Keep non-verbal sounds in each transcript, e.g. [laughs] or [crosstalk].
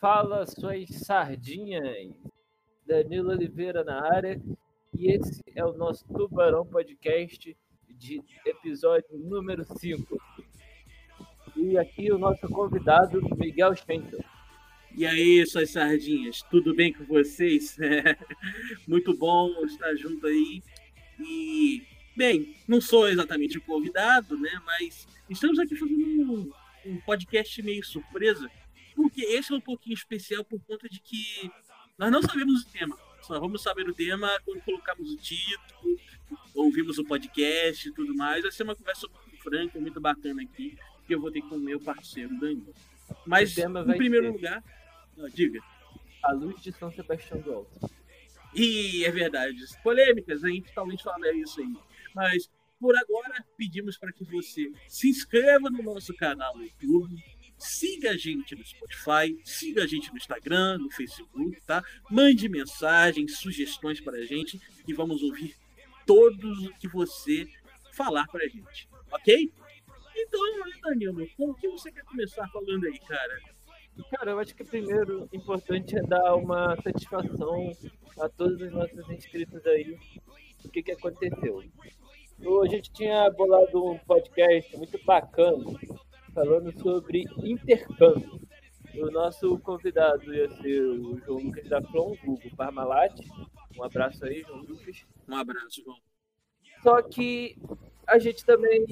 fala suas sardinhas. Danilo Oliveira na área. E esse é o nosso Tubarão Podcast de episódio número 5. E aqui o nosso convidado, Miguel Schenkel. E aí, suas sardinhas, tudo bem com vocês? [laughs] Muito bom estar junto aí. E, bem, não sou exatamente o convidado, né? Mas estamos aqui fazendo um, um podcast meio surpresa, porque esse é um pouquinho especial por conta de que nós não sabemos o tema. Só vamos saber o tema quando colocamos o título, ouvimos o podcast e tudo mais. Vai ser uma conversa muito franca, muito bacana aqui, que eu vou ter com o meu parceiro Danilo. Mas, em primeiro ter. lugar, diga. A luz de São Sebastião do Alto. E é verdade. Polêmicas, a gente talvez fale isso aí. Mas por agora, pedimos para que você se inscreva no nosso canal no YouTube, siga a gente no Spotify, siga a gente no Instagram, no Facebook, tá? Mande mensagens, sugestões para a gente e vamos ouvir todos o que você falar para a gente, ok? Então, Danilo, com o que você quer começar falando aí, cara? Cara, eu acho que primeiro importante é dar uma satisfação a todos os nossos inscritos aí. O que, que aconteceu? A gente tinha bolado um podcast muito bacana falando sobre intercâmbio. O nosso convidado ia ser o João Lucas da Flon, Google Parmalat. Um abraço aí, João Lucas. Um abraço, João. Só que a gente também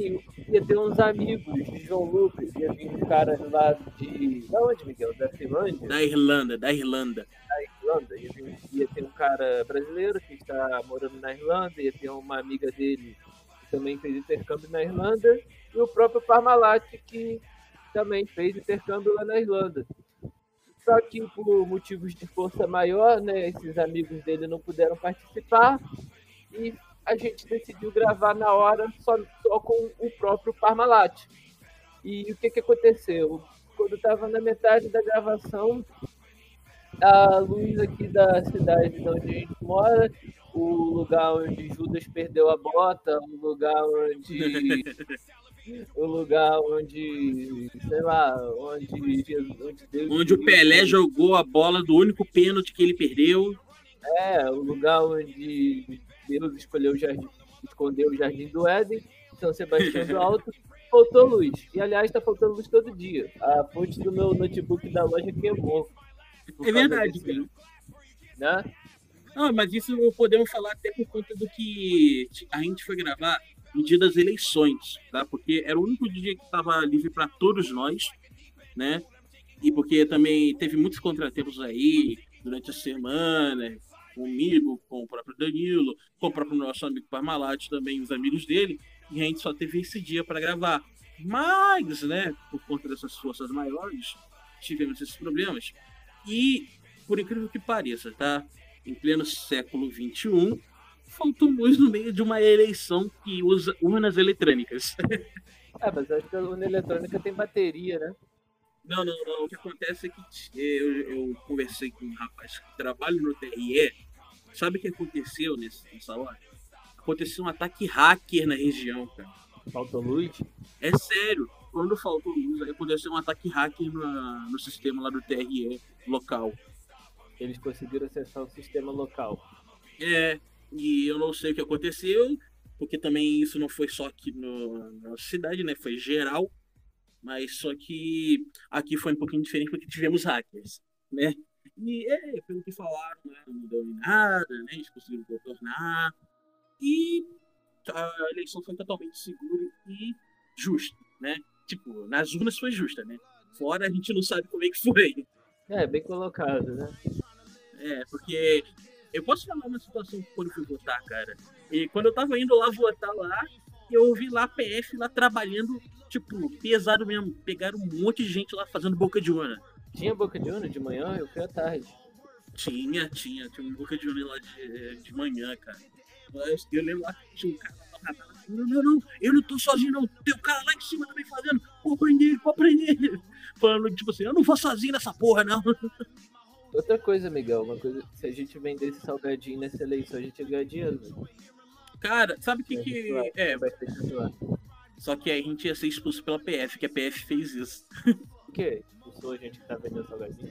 ia ter uns amigos de João Lucas, ia vir uns caras lá de. Da onde, Miguel? Da Finlândia? Da Irlanda, da Irlanda. Da Irlanda. Ia, vir, ia ter um cara brasileiro que está morando na Irlanda, ia ter uma amiga dele que também fez intercâmbio na Irlanda, e o próprio Parmalat, que também fez intercâmbio lá na Irlanda. Só que por motivos de força maior, né, esses amigos dele não puderam participar e a gente decidiu gravar na hora só, só com o próprio Parmalat. E o que, que aconteceu? Quando estava na metade da gravação, a luz aqui da cidade de onde a gente mora, o lugar onde Judas perdeu a bota, o lugar onde. [laughs] o lugar onde, sei lá, onde, onde Deus. Onde o Pelé jogou a bola do único pênalti que ele perdeu. É, o lugar onde Deus escolheu o jardim, escondeu o jardim do Éden, São Sebastião do Alto, faltou luz. E aliás, está faltando luz todo dia. A fonte do meu notebook da loja queimou. É verdade, cara. Né? Não, mas isso podemos falar até por conta do que a gente foi gravar no dia das eleições, tá? Porque era o único dia que estava livre para todos nós, né? E porque também teve muitos contratempos aí durante a semana, comigo, com o próprio Danilo, com o próprio nosso amigo Parmalat também, os amigos dele, e a gente só teve esse dia para gravar. Mas, né, por conta dessas forças maiores, tivemos esses problemas. E, por incrível que pareça, tá? Em pleno século XXI, faltou luz no meio de uma eleição que usa urnas eletrônicas. É, [laughs] mas acho que a urna eletrônica tem bateria, né? Não, não, não. O que acontece é que eu, eu conversei com um rapaz que trabalha no TRE Sabe o que aconteceu nesse, nessa hora? Aconteceu um ataque hacker na região, cara. Faltou luz? É sério. Quando faltou luz, aconteceu um ataque hacker no, no sistema lá do TRE local. Eles conseguiram acessar o sistema local. É, e eu não sei o que aconteceu, porque também isso não foi só aqui no, na cidade, né? Foi geral. Mas só que aqui foi um pouquinho diferente porque tivemos hackers, né? E, é, pelo que falaram, né, não deu em nada, né, eles conseguiram contornar. E a eleição foi totalmente segura e justa, né? Tipo, nas urnas foi justa, né? Fora a gente não sabe como é que foi. É, bem colocado, né? É, porque eu posso falar uma situação quando eu fui votar, cara. E quando eu tava indo lá votar lá, eu ouvi lá a PF lá trabalhando, tipo, pesado mesmo. Pegaram um monte de gente lá fazendo boca de urna. Tinha boca de urna de manhã? Eu fui à tarde. Tinha, tinha. Tinha uma boca de urna lá de, de manhã, cara. Eu lembro lá que tinha um cara não, não, não, eu não tô sozinho, não. Tem um cara lá em cima também fazendo. Pode prender ele, pode prender ele. Falando, tipo assim, eu não vou sozinho nessa porra, não. [laughs] Outra coisa, Miguel, uma coisa, se a gente vendesse salgadinho nessa eleição, a gente ia ganhar dinheiro. Cara, sabe o que que. É. Só que a gente ia ser expulso pela PF, que a PF fez isso. [laughs] O quê? Expulsou a gente que tá vendendo salgadinho?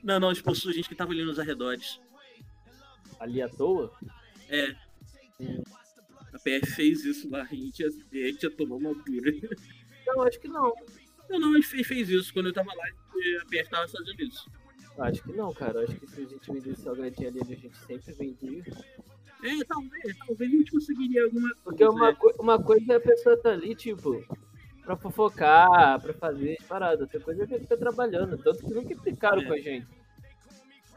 Não, não, expulsou gente que tava ali nos arredores. Ali à toa? É. A PF fez isso lá, a gente, a gente já tomou uma dura. Não, acho que não. Não, não, ele fez, fez isso. Quando eu tava lá, a PF tava fazendo isso. Acho que não, cara. Acho que se a gente vendesse salgadinho ali, a gente sempre vendia. É, talvez, talvez a gente conseguiria alguma coisa. Porque uma, co uma coisa é a pessoa tá ali, tipo, pra fofocar, pra fazer as paradas. Outra coisa é que tá trabalhando. Tanto que nunca implicaram É. com a gente.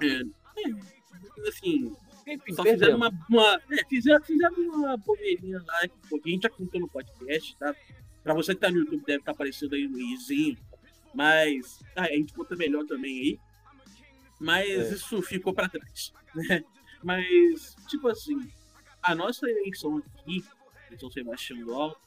É, é, assim, Enfim, só fizeram uma. uma é, fizeram, fizeram uma bobeirinha lá, porque a gente já contou no podcast, tá? Pra você que tá no YouTube, deve estar aparecendo aí no izinho. Mas ah, a gente conta melhor também aí. Mas É. isso ficou pra trás, [laughs] né? Mas, tipo assim, a nossa eleição aqui, em São Sebastião do Alto,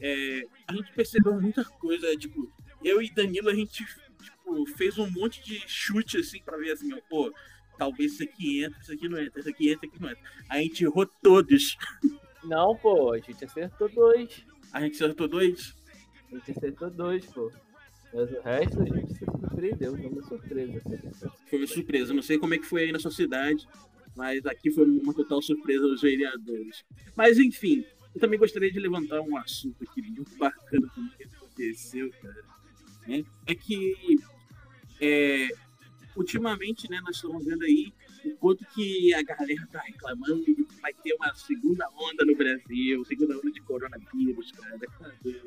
é, a gente percebeu muita coisa, tipo, eu e Danilo, a gente tipo, fez um monte de chute assim pra ver assim, ó, pô, talvez isso aqui entra, isso aqui não entra, isso aqui entra, isso aqui não entra. A gente errou todos. [laughs] Não, pô, a gente acertou dois. A gente acertou dois. A gente acertou dois, pô. Mas o resto a gente se surpreendeu, foi uma surpresa. Foi uma surpresa. Não sei como é que foi aí na sua cidade, mas aqui foi uma total surpresa dos vereadores. Mas enfim, eu também gostaria de levantar um assunto aqui muito bacana também que aconteceu, cara. né? É que é, ultimamente, né, nós estamos vendo aí o quanto que a galera tá reclamando que vai ter uma segunda onda no Brasil, segunda onda de coronavírus, cara. Cadê?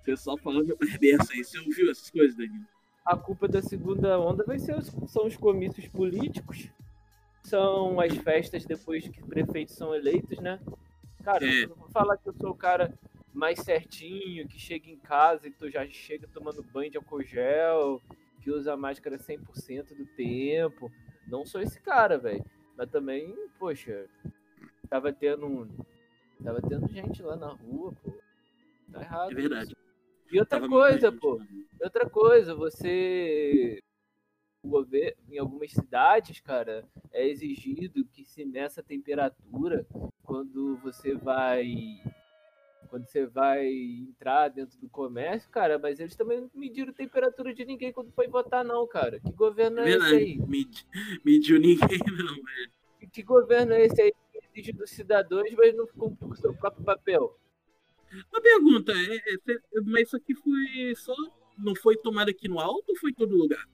O pessoal falando beça aí. Você ouviu essas coisas, Danilo? A culpa da segunda onda vai ser os, são os comícios políticos, são as festas depois que prefeitos são eleitos, né? Cara, É. eu vou falar que eu sou o cara mais certinho, que chega em casa e tu já chega tomando banho de álcool gel, que usa máscara 100% do tempo. Não sou esse cara, velho. Mas também, poxa, tava tendo tava tendo gente lá na rua, pô. Tá errado. É verdade. E outra coisa, pô. Outra coisa, você. O governo, em algumas cidades, cara, é exigido que se meça a temperatura quando você vai. Quando você vai entrar dentro do comércio, cara, mas eles também não mediram temperatura de ninguém quando foi votar, não, cara. Que governo É é, esse aí? Medi- Mediu ninguém, [laughs] não, velho. Que- governo é esse aí que exige dos cidadãos, mas não cumpre com o seu próprio papel? Uma pergunta, é, é, mas isso aqui foi só. Não foi tomado aqui no alto ou foi em todo lugar?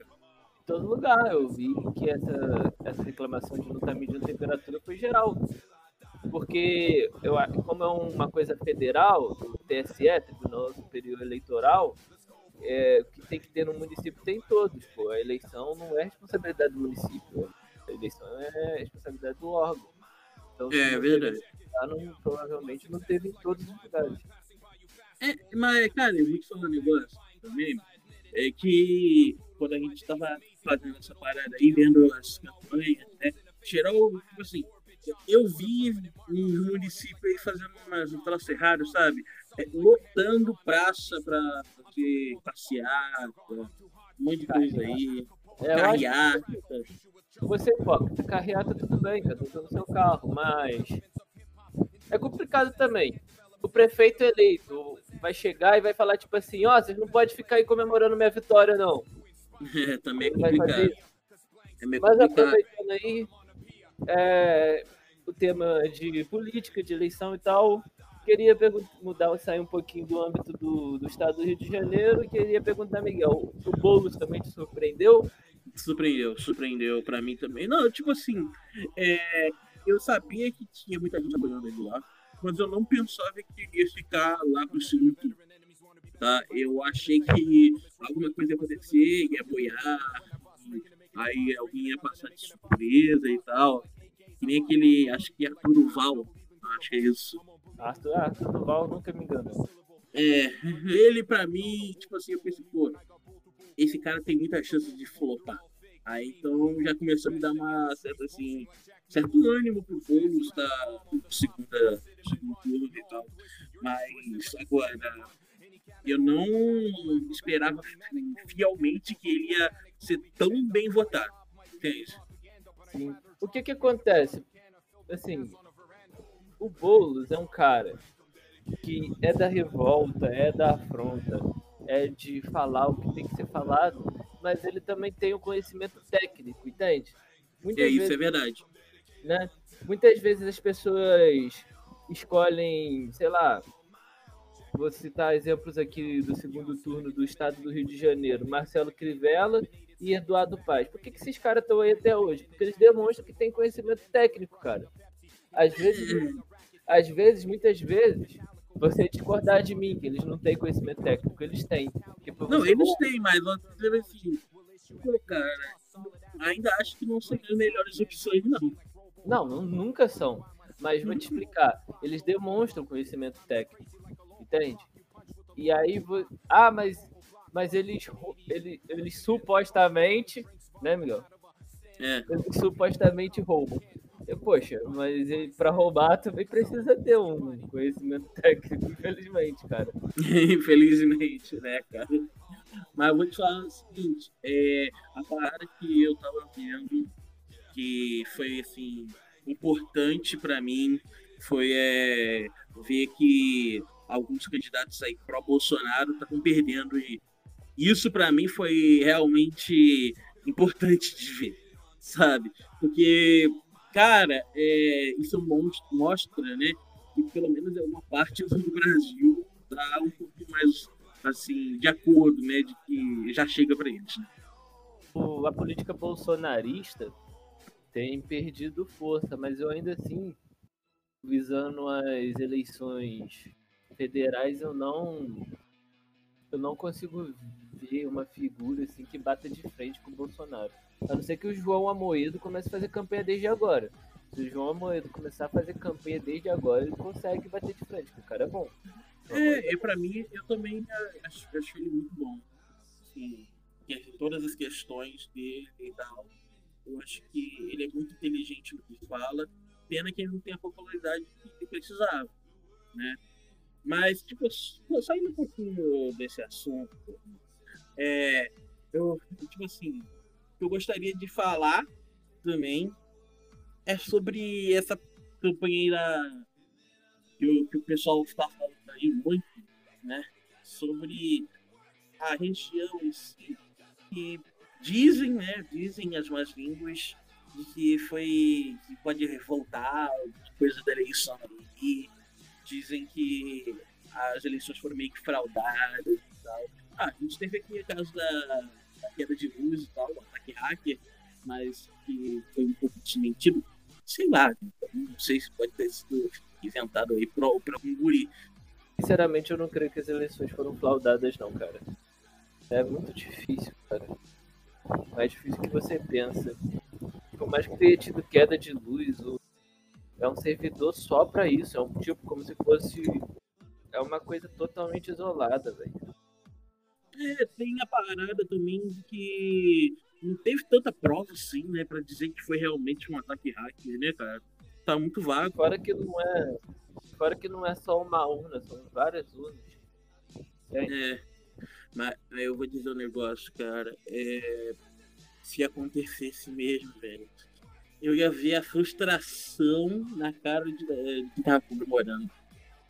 todo lugar. Eu vi que essa, essa reclamação de não estar medindo temperatura foi geral. Porque, eu, como é uma coisa federal, o TSE, Tribunal Superior Eleitoral, é, o que tem que ter no município tem todos. Pô. A eleição não é responsabilidade do município. A eleição é responsabilidade do órgão. Então, É verdade. não- provavelmente não teve em todos os lugares. É, mas, cara, eu vou te falar um negócio também. É que quando a gente tava fazendo essa parada aí, vendo as campanhas, né? Geral, tipo assim, eu vi um município aí fazendo umas, um troço errado, sabe? É, lotando praça pra fazer passeata, um monte de coisa aí, É, carreata. Você, hipócrita, carreata tudo bem, cada um no seu carro, mas é complicado também. O prefeito eleito vai chegar e vai falar tipo assim, ó, vocês não podem ficar aí comemorando minha vitória, não. É, [laughs] também é complicado. É meio Mas complicado. aproveitando aí é, o tema de política, de eleição e tal, queria mudar, sair um pouquinho do âmbito do, do estado do Rio de Janeiro e queria perguntar, Miguel, o Boulos também te surpreendeu? Surpreendeu, surpreendeu pra mim também. Não, tipo assim, é, eu sabia que tinha muita gente apoiando ele lá, mas eu não pensava que ele ia ficar lá pro segundo turno. Tá? Eu achei que alguma coisa ia acontecer, ia apoiar, aí alguém ia passar de surpresa e tal. Que nem aquele, acho que Arthur Val, acho que é isso. Arthur, Arthur Duval nunca me enganou. É, ele pra mim, tipo assim, eu pensei, pô, esse cara tem muita chance de flopar. Aí então já começou a me dar uma certa assim, certo ânimo pro Boulos da segunda, segundo turno e tal. Mas agora eu não esperava fielmente que ele ia ser tão bem votado. Entende? O que que acontece? Assim, o Boulos é um cara que é da revolta, é da afronta, é de falar o que tem que ser falado, mas ele também tem o conhecimento técnico, entende? Muitas é, vezes, isso é verdade. Né? Muitas vezes as pessoas escolhem, sei lá, vou citar exemplos aqui do segundo turno do estado do Rio de Janeiro, Marcelo Crivella e Eduardo Paz. Por que, que esses caras estão aí até hoje? Porque eles demonstram que têm conhecimento técnico, cara. Às vezes, às vezes, muitas vezes, você discordar de mim, que eles não têm conhecimento técnico, eles têm. Tipo, não, eles bom... têm, mas dizer assim, pô, cara, ainda acho que não são as melhores opções, não. Não, nunca são. Mas vou te explicar. Eles demonstram conhecimento técnico. Entende? E aí, vou... ah, mas, mas eles, eles, eles supostamente, né, Miguel? É. Eles supostamente roubam. Poxa, mas para roubar também precisa ter um conhecimento técnico, infelizmente, cara. [laughs] infelizmente, né, cara? Mas eu vou te falar o seguinte, é, a parada que eu tava vendo, que foi assim, importante para mim, foi é, ver que alguns candidatos aí pró Bolsonaro estavam perdendo e isso para mim foi realmente importante de ver, sabe? Porque, cara, é, isso mostra, né, que pelo menos uma parte do Brasil tá um pouco mais assim de acordo, né, de que já chega para eles. Né? A política bolsonarista tem perdido força, mas eu ainda assim visando as eleições federais, eu não eu não consigo ver uma figura assim que bata de frente com o Bolsonaro. A não ser que o João Amoedo comece a fazer campanha desde agora. Se o João Amoedo começar a fazer campanha desde agora, ele consegue bater de frente, porque o cara é bom. É, e pra mim, eu também acho, acho ele muito bom. Assim, todas as questões dele e tal. Eu acho que ele é muito inteligente no que fala. Pena que ele não tem a popularidade que precisava, né? Mas, tipo, saindo um pouquinho desse assunto, é, eu, tipo assim, eu gostaria de falar também é sobre essa campanha que o, que o pessoal está falando aí muito, né? Sobre a região em si, que dizem, né? Dizem as más línguas de que foi que pode revoltar coisa da eleição ali dizem que as eleições foram meio que fraudadas e tal. Ah, a gente teve aqui o caso da, da queda de luz e tal, o ataque hacker, mas que foi um pouco desmentido. Sei lá, não sei se pode ter sido inventado aí por algum guri. Sinceramente, eu não creio que as eleições foram fraudadas, não, cara. É muito difícil, cara. Mais difícil que você pensa. Por mais que tenha tido queda de luz é um servidor só para isso. É um tipo como se fosse. É uma coisa totalmente isolada, velho. É, tem a parada também de que não teve tanta prova assim, né, para dizer que foi realmente um ataque hacker, né, cara? Tá muito vago. Fora que não é, fora que não é só uma urna, são várias urnas. É. é. Mas eu vou dizer um negócio, cara. É, se acontecesse mesmo, velho, eu ia ver a frustração na cara de, de quem tava comemorando.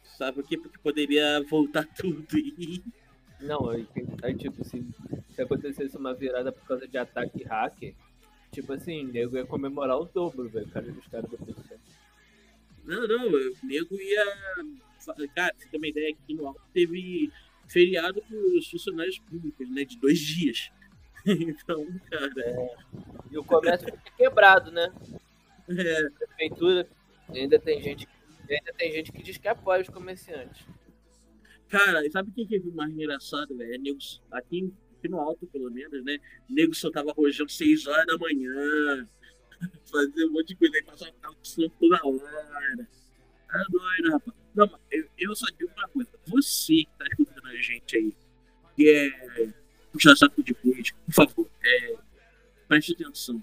Sabe por quê? Porque poderia voltar [laughs] tudo e. Não, aí, aí tipo assim, se acontecesse uma virada por causa de ataque hacker, tipo assim, o nego ia comemorar o dobro, velho, cara, dos caras da pessoa. Não, não, o nego ia. Cara, você tem uma ideia aqui no alto teve feriado para os funcionários públicos, né? De dois dias. [laughs] então, cara. É. E o comércio fica quebrado, né? É. A prefeitura ainda tem gente, ainda tem gente que diz que apoia os comerciantes. Cara, sabe o que é mais engraçado, velho? É aqui, aqui no alto, pelo menos, né? Nego só tava rojando 6 horas da manhã, [laughs] fazer um monte de coisa aí, passar o carro de toda hora. Tá doido, rapaz. Não, eu, eu só digo uma coisa. Você que tá escutando a gente aí, que é puxar saco de política, por favor, é, preste atenção.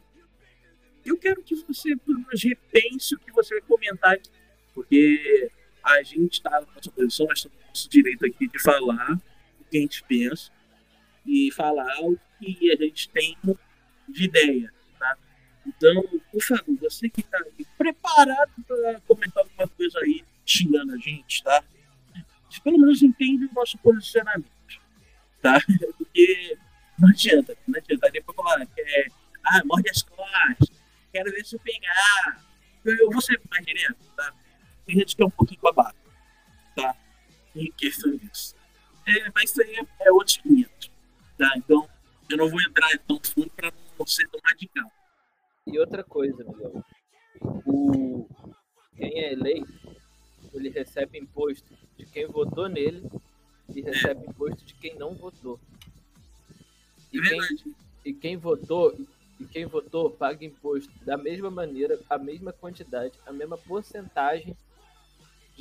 Eu quero que você, pelo menos, repense o que você vai comentar aqui, porque a gente está na nossa posição, nós temos nosso direito aqui de falar o que a gente pensa e falar o que a gente tem de ideia, tá? Então, por favor, você que está preparado para comentar alguma coisa aí, xingando a gente, tá? Pelo menos entende o nosso posicionamento tá? [laughs] Porque Não adianta, não adianta. Aí depois falar que é, ah, morde as costas, quero ver se eu pegar. Eu vou ser mais direto, tá? Tem gente que é um pouquinho babaca, tá? Em questão disso. É, mas isso aí é, é outros 500, tá? Então, eu não vou entrar tão fundo para não ser tão radical. E outra coisa, Miguel. O... Quem é eleito, ele recebe imposto de quem votou nele e recebe imposto de quem não votou. E É quem, e quem votou e quem votou paga imposto da mesma maneira, a mesma quantidade, a mesma porcentagem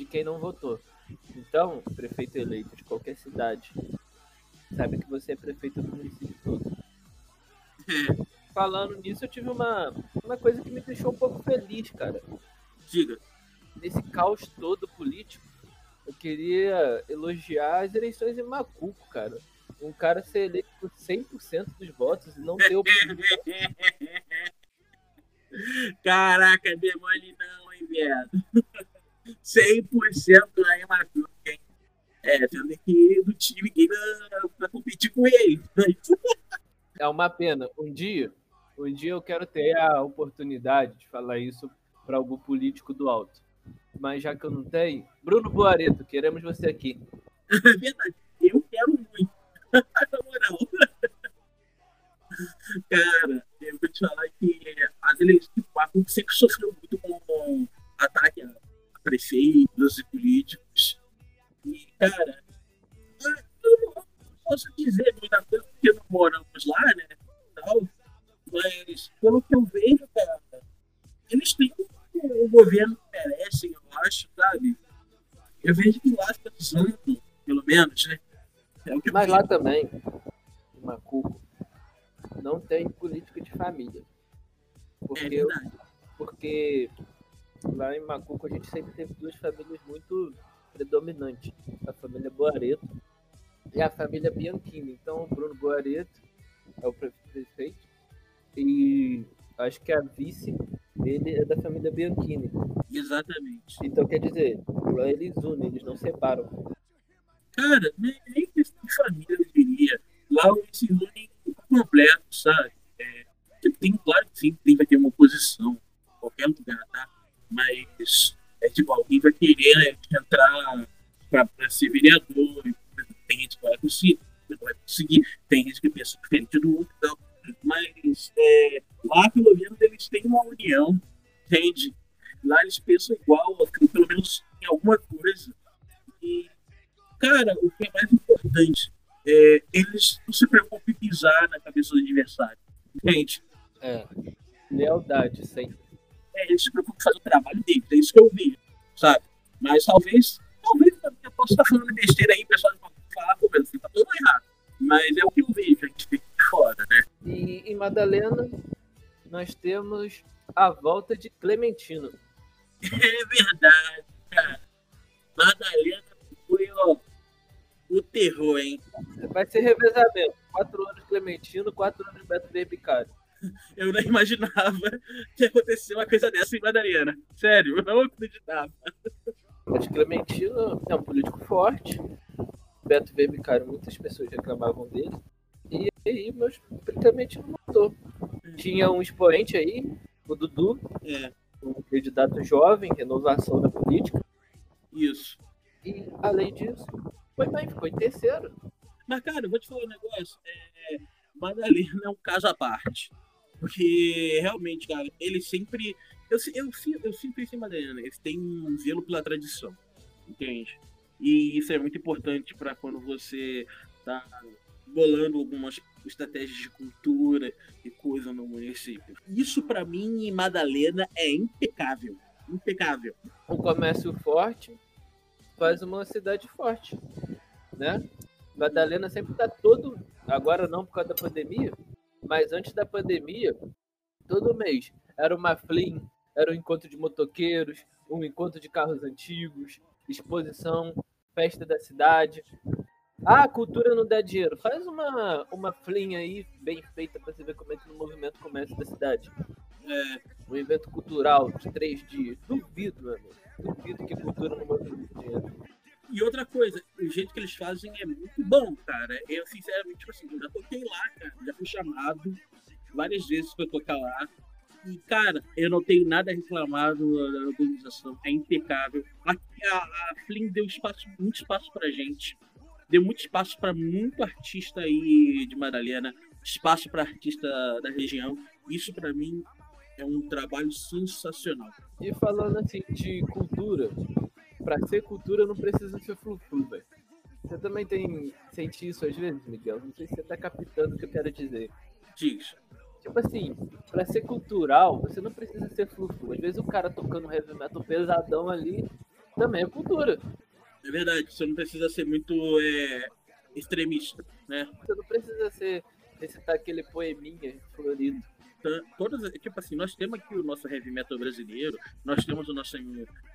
de quem não votou. Então, prefeito eleito de qualquer cidade sabe que você é prefeito do município todo. É, Falando nisso, eu tive uma, uma coisa que me deixou um pouco feliz, cara. diga. Nesse caos todo político, eu queria elogiar as eleições em Macuco, cara. Um cara ser eleito por 100% dos votos e não ter o [laughs] Caraca, demole não, hein, viado. 100% aí, Marcos. hein? É, tendo que do time gay pra, competir com ele. É uma pena. Um dia, um dia eu quero ter a oportunidade de falar isso para algum político do alto. Mas já que eu não tenho, Bruno Boareto, queremos você aqui. [laughs] É verdade. Eu quero muito. [laughs] Na moral. Cara, eu vou te falar que as eleições de Paco sempre sofreu muito com ataque a prefeitos e políticos. E, cara, eu não posso dizer muita coisa porque não moramos lá, né? Tal, mas, pelo que eu vejo, cara, eles têm o governo que merecem, eu acho, sabe? Eu vejo que lá está usando, pelo menos, né? É o Mas lá também, Macuco, não tem política de família. É Porque, verdade. porque lá em Macuco a gente sempre teve duas famílias muito predominantes. A família Boareto e a família Bianchini. Então o Bruno Boareto é o pre- prefeito e acho que a vice dele é da família Bianchini. Exatamente. Então quer dizer, lá eles unem, eles não separam. Cara, nem, questão de família, eu diria. Lá eles se unem por completo, sabe? É, tem, claro que sim, tem, vai ter uma oposição em qualquer lugar, tá? Mas é tipo, alguém vai querer né, entrar pra ser vereador, tem gente que vai conseguir, vai conseguir, tem gente que pensa diferente do outro e tal. Mas é, lá, pelo menos, eles têm uma união, entende? Lá eles pensam igual, pelo menos em alguma coisa. E Cara, o que é mais importante é eles não se preocupam em pisar na cabeça do adversário. Entende? É. Lealdade, sempre. É, eles se preocupam em fazer o trabalho deles, é isso que eu vi, sabe? Mas talvez, talvez eu possa estar falando besteira aí, o pessoal pode falar, pô, meu, você tá todo errado. Mas é o que eu vejo, a gente fica de fora, né? E em Madalena, nós temos a volta de Clementino. [laughs] É verdade, cara. Madalena foi, ó, o terror, hein? Vai ser revezamento. Quatro anos Clementino, quatro anos Beto Verbicário. [laughs] Eu não imaginava que ia acontecer uma coisa dessa em Madalena. Sério, eu não acreditava. Mas Clementino é um político forte. Beto Verbicário, muitas pessoas reclamavam dele. E aí, meus Clementino matou. Tinha um expoente aí, o Dudu, É, um candidato jovem, renovação na política. isso. E, além disso, foi bem, ficou em terceiro. Mas, cara, eu vou te falar um negócio. É, Madalena é um caso à parte. Porque, realmente, cara, ele sempre. Eu, eu, eu sempre pensei em Madalena. Eles têm um zelo pela tradição. Entende? E isso é muito importante para quando você tá bolando algumas estratégias de cultura e coisa no município. Isso, para mim, em Madalena é impecável. Impecável. um comércio forte faz uma cidade forte, né? Madalena sempre tá todo, agora não por causa da pandemia, mas antes da pandemia, todo mês era uma flim, era um encontro de motoqueiros, um encontro de carros antigos, exposição, festa da cidade. Ah, a cultura não dá dinheiro. Faz uma, uma flim aí bem feita para você ver como é que o movimento começa da cidade. É, Um evento cultural de três dias. Duvido, meu amigo. Duvido que cultura não movimenta dinheiro. E outra coisa, jeito que eles fazem é muito bom, cara. Eu, sinceramente, tipo assim, já toquei lá, cara. Já fui chamado várias vezes pra tocar lá. E, cara, eu não tenho nada a reclamar da organização. É impecável. A, a, Flynn deu espaço, muito espaço pra gente. Deu muito espaço para muito artista aí de Madalena. Espaço para artista da região. Isso, para mim, é um trabalho sensacional. E falando assim de cultura, para ser cultura não precisa ser flu-flu, velho. Você também tem sente isso às vezes, Miguel? Não sei se você tá captando o que eu quero dizer. Diz. Tipo assim, pra ser cultural, você não precisa ser flu-flu. Às vezes o cara tocando heavy metal pesadão ali também é cultura. É verdade, você não precisa ser muito é, extremista, né? Você não precisa ser recitar aquele poeminha florido todas, tipo assim, nós temos aqui o nosso heavy metal brasileiro, nós temos a nossa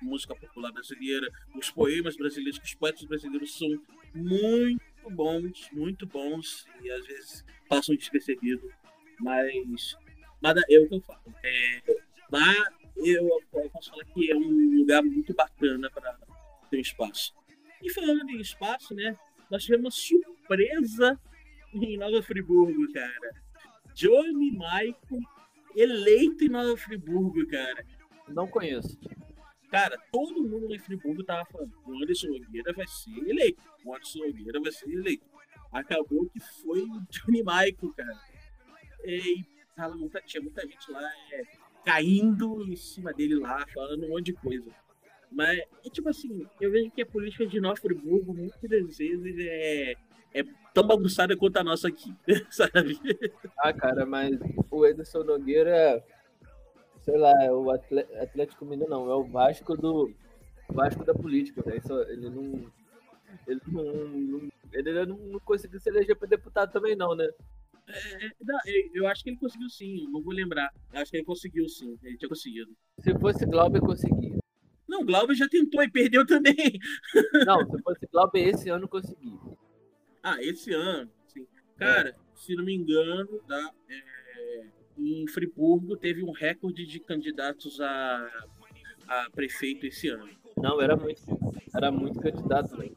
música popular brasileira, os poemas brasileiros, os poetas brasileiros são muito bons, muito bons, e às vezes passam despercebidos, mas, mas é o que eu falo. É, lá eu, eu posso falar que é um lugar muito bacana para ter um espaço. E falando em espaço, né, nós tivemos uma surpresa em Nova Friburgo, cara Johnny Michael eleito em Nova Friburgo, cara. Não conheço. Cara, todo mundo em Friburgo tava falando, o Anderson Nogueira vai ser eleito. O Anderson Nogueira vai ser eleito. Acabou que foi o Johnny Michael, cara. E tava muita, tinha muita gente lá é, caindo em cima dele lá, falando um monte de coisa. Mas, é tipo assim, eu vejo que a política de Nova Friburgo muitas vezes é é tão bagunçada quanto a nossa aqui, [laughs] sabe? Ah, cara, mas o Edson Nogueira, sei lá, é o Atlético Mineiro não, é o Vasco do Vasco da política, velho. Ele não ele não, não ele não conseguiu se eleger para deputado também não, né? É, não, eu acho que ele conseguiu sim, não vou lembrar. Eu acho que ele conseguiu sim, ele tinha conseguido. Se fosse Glauber, conseguia. Não, Glauber já tentou e perdeu também. Não, se fosse Glauber, esse ano conseguia. Ah, esse ano, sim. Cara, é. se não me engano, tá, é, em Friburgo teve um recorde de candidatos a, a prefeito esse ano. Não, era muito, era muito candidato, né?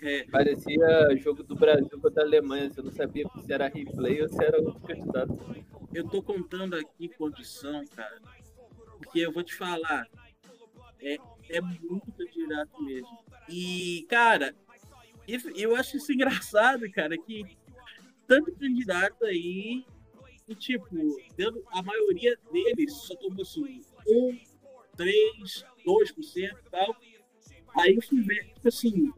É. Parecia jogo do Brasil contra a Alemanha. Você não sabia se era replay ou se era outro candidato. Eu tô contando aqui condição, cara. Porque eu vou te falar. É, é muito candidato mesmo. E, cara, eu acho isso engraçado, cara, que tanto candidato aí, e tipo, a maioria deles só tomou assim, 1, 3, 2% e tal. Aí eu fui ver, tipo assim,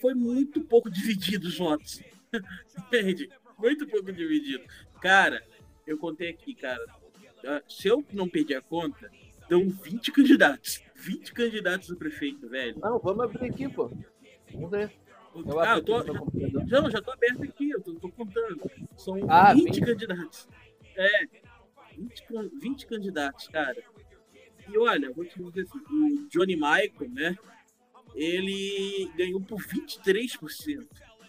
foi muito pouco dividido os votos. [laughs] Entende? Muito pouco dividido. Cara, eu contei aqui, cara. Se eu não perdi a conta, dão 20 candidatos. 20 candidatos a prefeito, velho. Não, vamos abrir aqui, pô. Vamos ver. Eu ah, eu tô, já, não, já tô aberto aqui, eu tô, tô contando. São ah, 20, 20 candidatos. É, 20, 20 candidatos, cara. E olha, vou te dizer assim, o Johnny Michael, né? Ele ganhou por 23%.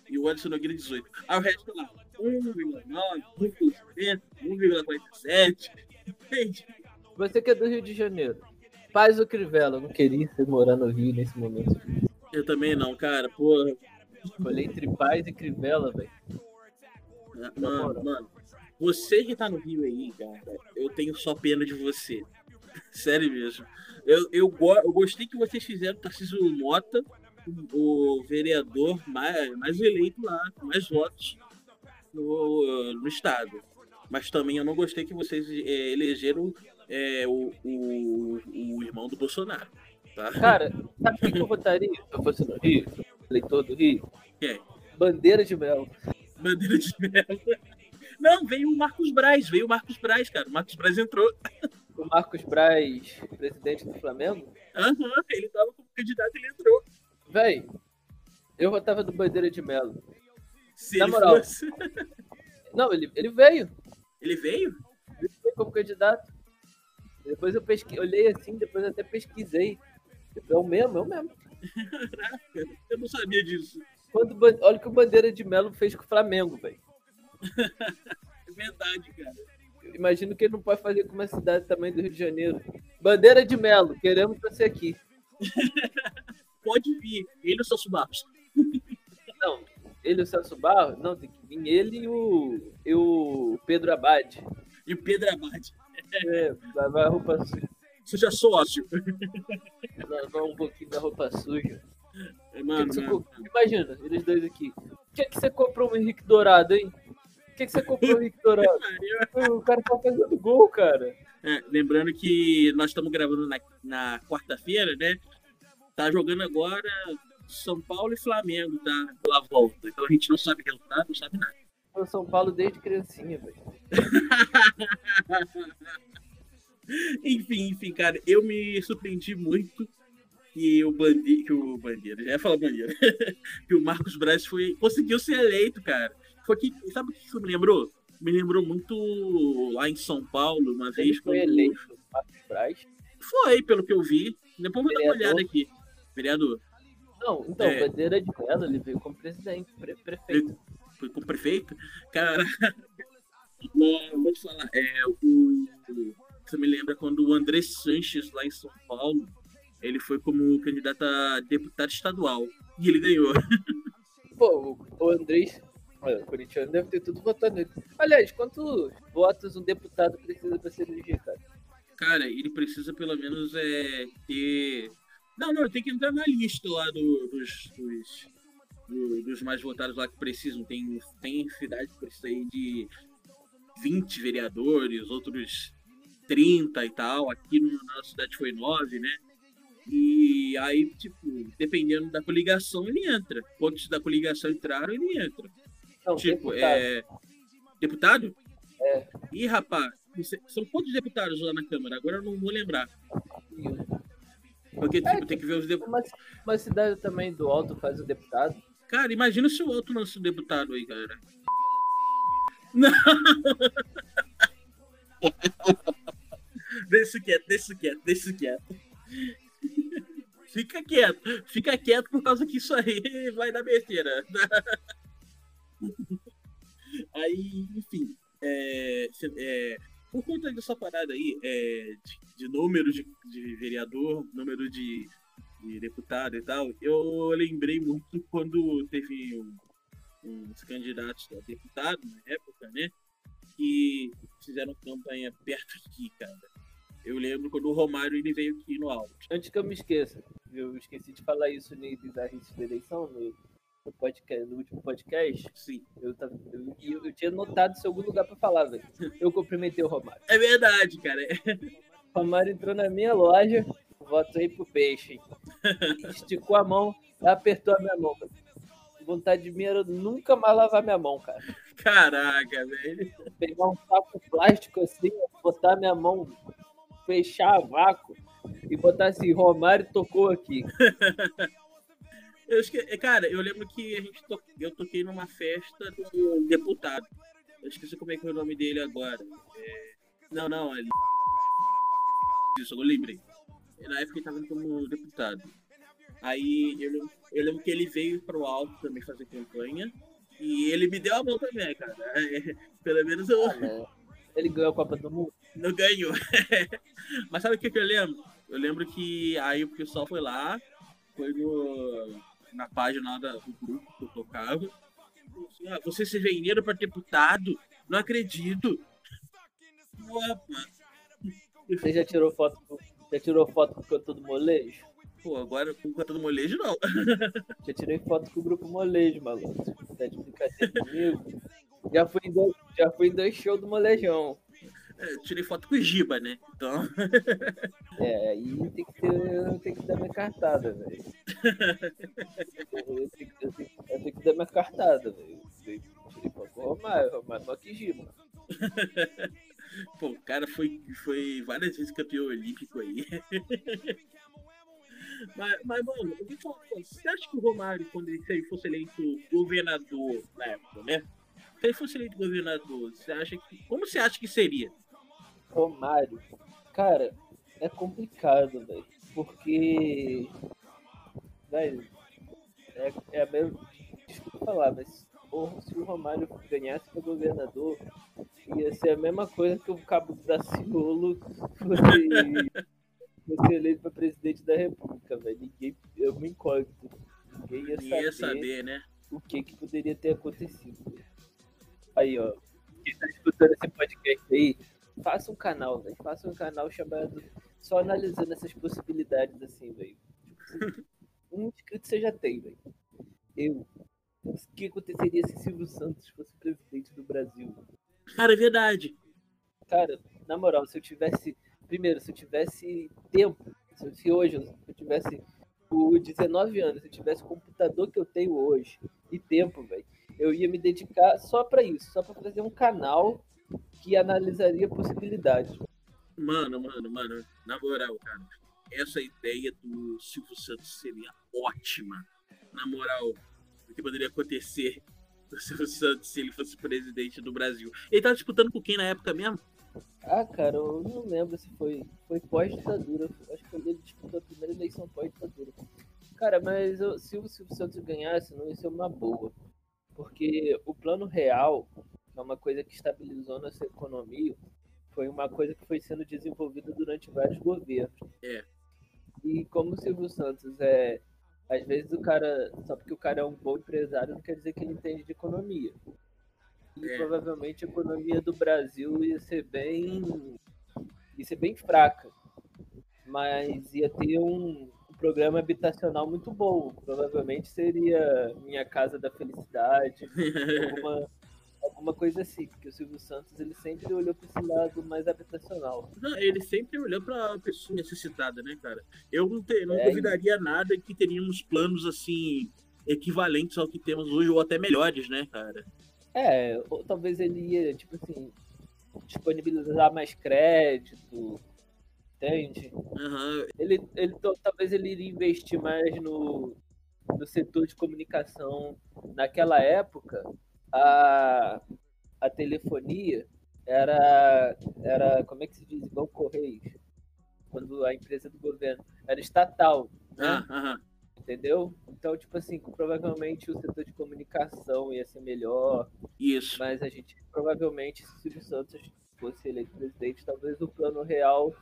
E o Alisson Nogueira 18%. Aí o resto lá, 1,9%, 1,50%, 1,47%. Entende? Você que é do Rio de Janeiro. Paz ou Crivella? Eu não queria ser morar no Rio nesse momento. Eu também não, cara. Porra, Escolher entre paz e crivela, velho. Mano, mano, você que tá no Rio aí, cara, eu tenho só pena de você. [laughs] Sério mesmo. Eu, eu, eu gostei que vocês fizeram Tarcísio Mota, o vereador mais, mais eleito lá, com mais votos no, no estado. Mas também eu não gostei que vocês é, elegeram é, o, o, o irmão do Bolsonaro. Tá? Cara, sabe o que eu votaria se eu fosse no Rio? Eleitor do Rio? Quem? Bandeira de Mel. Bandeira de Mel. Não, veio o Marcos Braz, veio o Marcos Braz, cara. O Marcos Braz entrou. O Marcos Braz, presidente do Flamengo? Aham, uhum, ele tava como candidato ele entrou. Véi, eu votava do Bandeira de Melo. Se Na moral. Fosse... Não, ele, ele veio. Ele veio? Ele veio como candidato. Depois eu pesquei, olhei assim, depois até pesquisei. É o mesmo, é o mesmo. Caraca, eu não sabia disso. Quando, olha o que o Bandeira de Melo fez com o Flamengo, velho. é verdade, cara. Imagino que ele não pode fazer com uma cidade também do Rio de Janeiro. Bandeira de Melo, queremos você aqui. [laughs] pode vir, ele e os seus ele e o Celso Barros? Não, tem que vir ele e o, e o Pedro Abad. E o Pedro Abad. É, vai, vai roupa suja. Seja sócio. Lavar [laughs] um pouquinho da roupa suja. É, Mano, Que que mano, co- Imagina, eles dois aqui. O que, que você comprou um Henrique Dourado, hein? O que, que você comprou um Henrique Dourado? [laughs] o cara tá fazendo gol, cara. É, lembrando que nós estamos gravando na, na quarta-feira, né? Tá jogando agora São Paulo e Flamengo, tá? Pela volta. Então a gente não sabe resultado, não sabe nada. São Paulo desde criancinha, velho. [laughs] Enfim, enfim, cara, eu me surpreendi muito que o Bandeira, que o Bandeira, já ia falar Bandeira, [laughs] que o Marcos Braz foi, conseguiu ser eleito, cara. Foi que, sabe o que isso me lembrou? Me lembrou muito lá em São Paulo, uma Ele vez foi quando- eleito, Marcos Braz. Foi, pelo que eu vi. Depois vou dar uma olhada aqui. Vereador. Não, então, É. Bandeira de Mello, ele veio como presidente, pre- prefeito. foi com o prefeito, cara. [laughs] Vou te falar, é, o, me lembra quando o André Sanches, lá em São Paulo, ele foi como candidato a deputado estadual. E ele ganhou. [laughs] Pô, o- Andrés, olha, o corintiano deve ter tudo votado nele. Aliás, quantos votos um deputado precisa pra se eleger, cara? Cara, ele precisa pelo menos é, ter. Não, não, tem que entrar na lista lá do- dos, dos, do- dos mais votados lá que precisam. Tem, tem cidade que precisa aí de 20 vereadores, outros 30 e tal. Aqui no- na nossa cidade foi 9, né? E aí, tipo, dependendo da coligação, ele entra. Quantos da coligação entraram, ele entra. Não, Tipo, deputado. é. Deputado? É. Ih, rapaz, são quantos deputados lá na Câmara? Agora eu não vou lembrar. Porque, tipo, tem que ver os deputados. Uma, uma cidade também do Alto faz o deputado. Cara, imagina se o outro lança um deputado aí, cara. [laughs] [laughs] Não! Deixa quieto, deixa quieto, deixa quieto. [laughs] Fica quieto, fica quieto por causa que isso aí vai dar besteira. [laughs] Aí, enfim, é, é, por conta dessa parada aí, é, de, de número de, de vereador, número de, de deputado e tal, eu lembrei muito quando teve um- uns candidatos a deputado na época, né? Que fizeram campanha perto aqui, cara. Eu lembro quando o Romário ele veio aqui no alto. Antes que eu me esqueça, eu esqueci de falar isso no Bizarrice da Eleição, no, no podcast, no último podcast. Sim. Eu, tava, eu, eu, eu tinha notado seu algum lugar pra falar, velho. Eu cumprimentei o Romário. É verdade, cara. O Romário entrou na minha loja, voto aí pro peixe. Esticou a mão, apertou a minha mão. Vontade de mim era nunca mais lavar minha mão, cara. Caraca, velho. Pegar um saco plástico assim, botar minha mão, fechar a vácuo e botar assim, Romário tocou aqui. [laughs] Eu esque... Cara, eu lembro que a gente to... eu toquei numa festa do deputado. Eu esqueci como é que é o nome dele agora. É... Não, não, ele. Isso, eu lembrei. Na época ele tava como deputado. Aí eu lembro, eu lembro que ele veio pro alto também fazer campanha. E ele me deu a mão também, cara. É, [laughs] Pelo menos eu Ah, né? Ele ganhou a Copa do Mundo. não ganhou. [laughs] Mas sabe o que, que eu lembro? Eu lembro que aí o pessoal foi lá, foi no, na página lá da- do grupo que eu tocava. assim, ah, você se venderam para deputado? Não acredito. Opa. Você já tirou foto, já tirou foto com molejo? Pô, agora com o canto do molejo não. [laughs] Já tirei foto com o grupo molejo, maluco. Tá de brincadeira comigo? Já fui em dois, já fui em dois shows do molejão. É, tirei foto com o Giba, né? Então, [laughs] É, aí tem que ter, tem que dar minha cartada, velho. Eu, tenho que- eu tenho- eu tenho que dar minha cartada, velho. Tirei foto com o Romário, Romário maior que Giba. [laughs] pô, o cara foi, foi várias vezes campeão olímpico aí. Mas, mas, mano. Você acha que o Romário, quando ele se ele fosse eleito governador na época, né? Se ele fosse eleito governador, você acha que. Como você acha que seria? Romário, cara, é complicado, velho. Porque. Velho, é, é a mesma. Desculpa falar, mas se o Romário ganhasse para governador, ia ser a mesma coisa que o Cabo Daciolo [laughs] fosse, fosse eleito para presidente da República, velho. Ninguém. Eu me incógnito. Ninguém ia Ninguém saber, ia saber, né? o que, que poderia ter acontecido. Aí, ó. Quem tá escutando esse podcast aí, faça um canal, velho. Faça um canal chamado só analisando essas possibilidades assim, velho. [laughs] Um inscrito você já tem, velho. Eu. O que aconteceria se Silvio Santos fosse presidente do Brasil? Cara, é verdade. Cara, na moral, se eu tivesse. Primeiro, se eu tivesse tempo, se hoje eu tivesse por 19 anos, se eu tivesse o computador que eu tenho hoje e tempo, velho, eu ia me dedicar só para isso, só para fazer um canal que analisaria possibilidades. Mano, mano, mano, na moral, cara, essa ideia do Silvio Santos seria ótima. Na moral, o que poderia acontecer [laughs] do Silvio Santos se ele fosse presidente do Brasil? Ele tava disputando com quem na época mesmo? Ah, cara, eu não lembro se foi, foi pós-ditadura. Acho que ele disputou a primeira eleição pós-ditadura. Cara, mas eu, se o Silvio Santos ganhasse, não ia ser uma boa. Porque o plano real, que é uma coisa que estabilizou nossa economia, foi uma coisa que foi sendo desenvolvida durante vários governos. É. E como o Silvio Santos é. Às vezes o cara. Só porque o cara é um bom empresário não quer dizer que ele entende de economia. E É. provavelmente a economia do Brasil ia ser bem. ia ser bem fraca. Mas ia ter um, um programa habitacional muito bom. Provavelmente seria Minha Casa da Felicidade, alguma, [laughs] alguma coisa assim. Porque o Silvio Santos ele sempre olhou para esse lado mais habitacional. Não, ele sempre olhou pra pessoa necessitada, né, cara? Eu não, te- não É. duvidaria nada que teríamos planos assim equivalentes ao que temos hoje ou até melhores, né, cara? É, ou talvez ele ia, tipo assim, disponibilizar mais crédito, entende? Aham, Ele, ele talvez ele iria investir mais no, no setor de comunicação. Naquela época, a, a telefonia era, era, como é que se diz, igual Correios, quando a empresa do governo era estatal, né? aham. Entendeu? Então, tipo assim, provavelmente o setor de comunicação ia ser melhor, Isso. mas a gente provavelmente, se o Silvio Santos fosse eleito presidente, talvez o plano real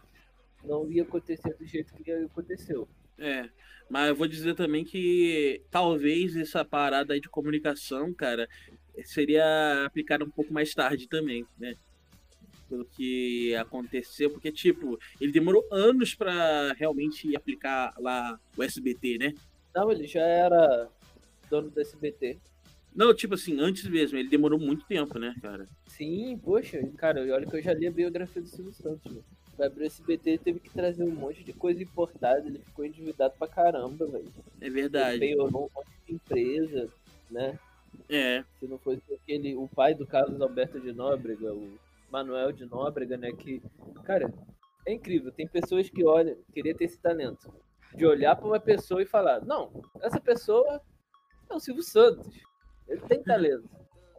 não ia acontecer do jeito que aconteceu. É, mas eu vou dizer também que talvez essa parada aí de comunicação, cara, seria aplicada um pouco mais tarde também, né? Pelo que aconteceu, porque, tipo, ele demorou anos pra realmente aplicar lá o SBT, né? Não, ele já era dono do SBT. Não, tipo assim, antes mesmo, ele demorou muito tempo, né, cara? Sim, poxa, cara, olha que eu já li a biografia do Silvio Santos. Velho. Vai pro SBT ele teve que trazer um monte de coisa importada, ele ficou endividado pra caramba, velho. É Ele verdade. penhorou um monte de empresa, né? É, Se não fosse aquele, o pai do Carlos Alberto de Nóbrega, o Manuel de Nóbrega, né? Que, cara, é incrível. Tem pessoas que olham, queria ter esse talento, de olhar pra uma pessoa e falar: não, essa pessoa é o Silvio Santos. Ele tem talento.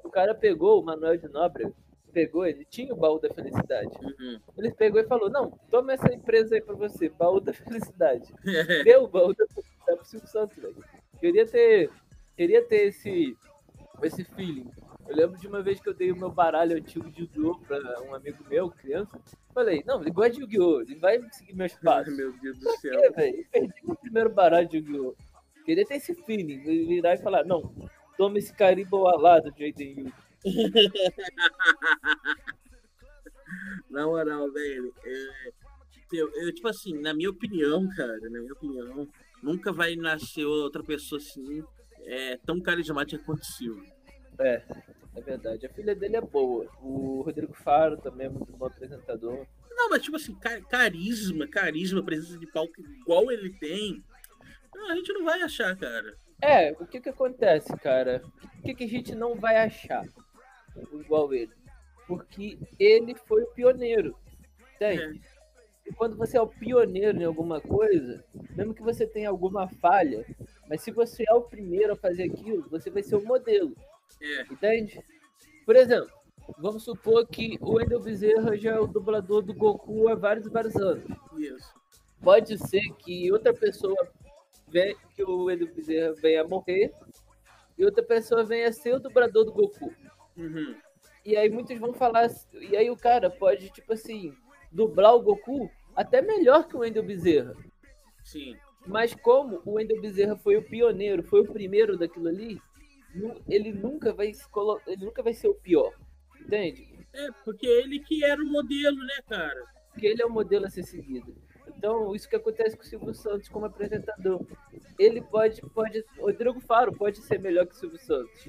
O cara pegou o Manuel de Nóbrega, pegou, ele tinha o baú da felicidade. uhum. Ele pegou e falou: não, toma essa empresa aí pra você, baú da felicidade [laughs] deu o baú da felicidade pro Silvio Santos, velho. Queria ter, queria ter esse, esse feeling. Eu lembro de uma vez que eu dei o meu baralho antigo de Yu-Gi-Oh! pra um amigo meu, criança. Falei, não, ele gosta de Yu-Gi-Oh! Ele vai seguir meus [laughs] passos. Meu Deus do céu. quê? Perdi meu primeiro baralho de Yu-Gi-Oh! Queria ter esse feeling, virar e falar, não, toma esse carimbo alado de Aiden Yu. [laughs] Na moral, velho, é, eu, eu, tipo assim, na minha opinião, cara, na minha opinião, nunca vai nascer outra pessoa assim, é, tão carismática quanto o Silvio. É, é verdade. A filha dele é boa. O Rodrigo Faro também é muito bom apresentador. Não, mas tipo assim, ca- carisma, carisma, presença de palco igual ele tem, não, a gente não vai achar, cara. É, o que que acontece, cara? O que que a gente não vai achar igual ele? Porque ele foi o pioneiro, entende? E quando você é o pioneiro em alguma coisa, mesmo que você tenha alguma falha, mas se você é o primeiro a fazer aquilo, você vai ser o modelo, É, entende? Por exemplo, vamos supor que o Wendel Bezerra já é o dublador do Goku há vários e vários anos. isso. Pode ser que outra pessoa venha, que o Wendel Bezerra venha a morrer e outra pessoa venha a ser o dublador do Goku. Uhum. E aí muitos vão falar, e aí o cara pode, tipo assim, dublar o Goku até melhor que o Wendel Bezerra. Sim. Mas como o Wendel Bezerra foi o pioneiro, foi o primeiro daquilo ali, ele nunca vai colo... ele nunca vai ser o pior. Entende? É, porque ele que era o modelo, né, cara? Porque ele é o modelo a ser seguido. Então, isso que acontece com o Silvio Santos como apresentador. Ele pode, pode. Rodrigo Faro pode ser melhor que o Silvio Santos,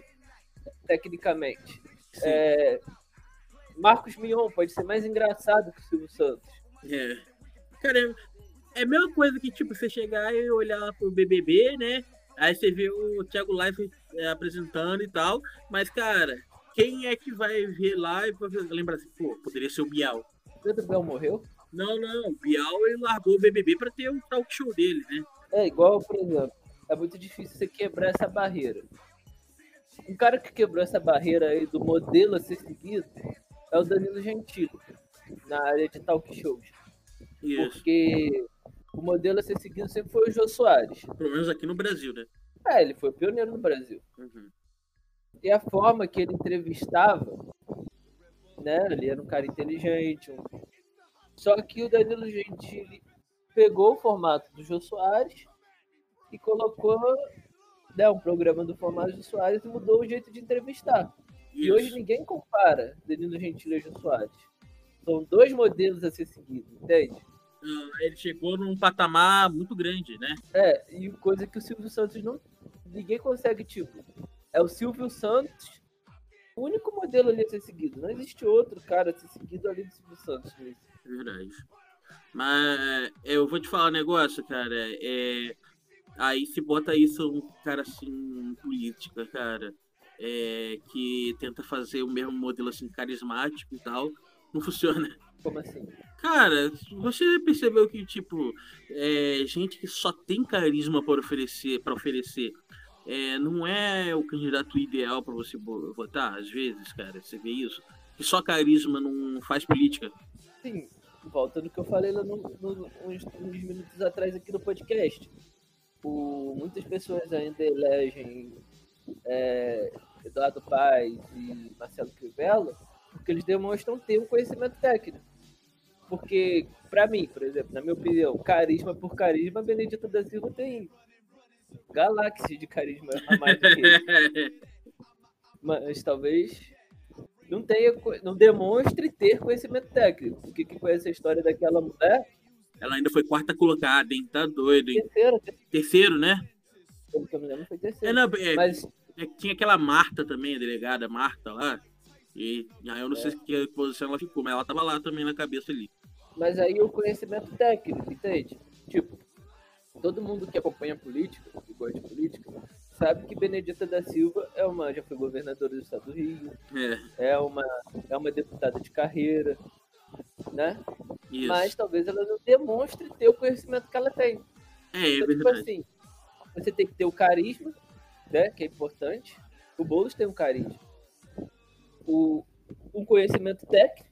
tecnicamente. É, Marcos Mion pode ser mais engraçado que o Silvio Santos. É. Cara, é a mesma coisa que, tipo, você chegar e olhar pro BBB, né? Aí você vê o Thiago Life é, apresentando e tal. Mas, cara, quem é que vai ver lá e vai lembrar assim, pô, poderia ser o Bial. Pedro Bial morreu? Não, não. O Bial ele largou o BBB pra ter um talk show dele, né? É igual, por exemplo, é muito difícil você quebrar essa barreira. Um cara que quebrou essa barreira aí do modelo a ser seguido é o Danilo Gentili, na área de talk shows. Isso. Porque o modelo a ser seguido sempre foi o Jô Soares. Pelo menos aqui no Brasil, né? É, ele foi pioneiro no Brasil. Uhum. E a forma que ele entrevistava, né? Ele era um cara inteligente. Um... Só que o Danilo Gentili pegou o formato do Jô Soares e colocou né, um programa do formato do Soares e mudou o jeito de entrevistar. Isso. E hoje ninguém compara Danilo Gentili e Jô Soares. São dois modelos a ser seguidos, entende? Ele chegou num patamar muito grande, né? É, e coisa que o Silvio Santos não. Ninguém consegue, tipo. É o Silvio Santos, o único modelo ali a ser seguido. Não existe outro cara a ser seguido além do Silvio Santos. Mesmo. Verdade. Mas eu vou te falar um negócio, cara. É, aí se bota isso um cara assim, política, cara. É, que tenta fazer o mesmo modelo assim, carismático e tal. Não [laughs] funciona. Como assim? Cara, você percebeu que, tipo, é, gente que só tem carisma para oferecer, para oferecer é, não é o candidato ideal para você votar, às vezes, cara, você vê isso? Que só carisma não faz política. Sim, volta do que eu falei lá no, no, uns, uns, minutos atrás aqui no podcast. O, muitas pessoas ainda elegem é, Eduardo Paes e Marcelo Crivella porque eles demonstram ter um conhecimento técnico. Porque, para mim, por exemplo, na minha opinião, carisma por carisma, Benedito da Silva tem galáxia de carisma a mais do que ele. [laughs] Mas talvez não tenha, não demonstre ter conhecimento técnico. Porque quem conhece a história daquela mulher. Ela ainda foi quarta colocada, hein? Tá doido, hein? Terceiro, terceiro né? Pelo que eu me lembro, foi terceiro. É, não, é, Mas... É, tinha aquela Marta também, a delegada Marta lá. E aí eu não é. sei que posição ela ficou, mas ela tava lá também na cabeça ali. Mas aí o conhecimento técnico, entende? Tipo, todo mundo que acompanha política, que gosta de política, sabe que Benedita da Silva é uma, já foi governadora do estado do Rio, é, é uma, é uma deputada de carreira, né? Isso. Mas talvez ela não demonstre ter o conhecimento que ela tem. É, é então, tipo assim, você tem que ter o carisma, né? Que é importante. O Boulos tem um carisma o, um conhecimento técnico,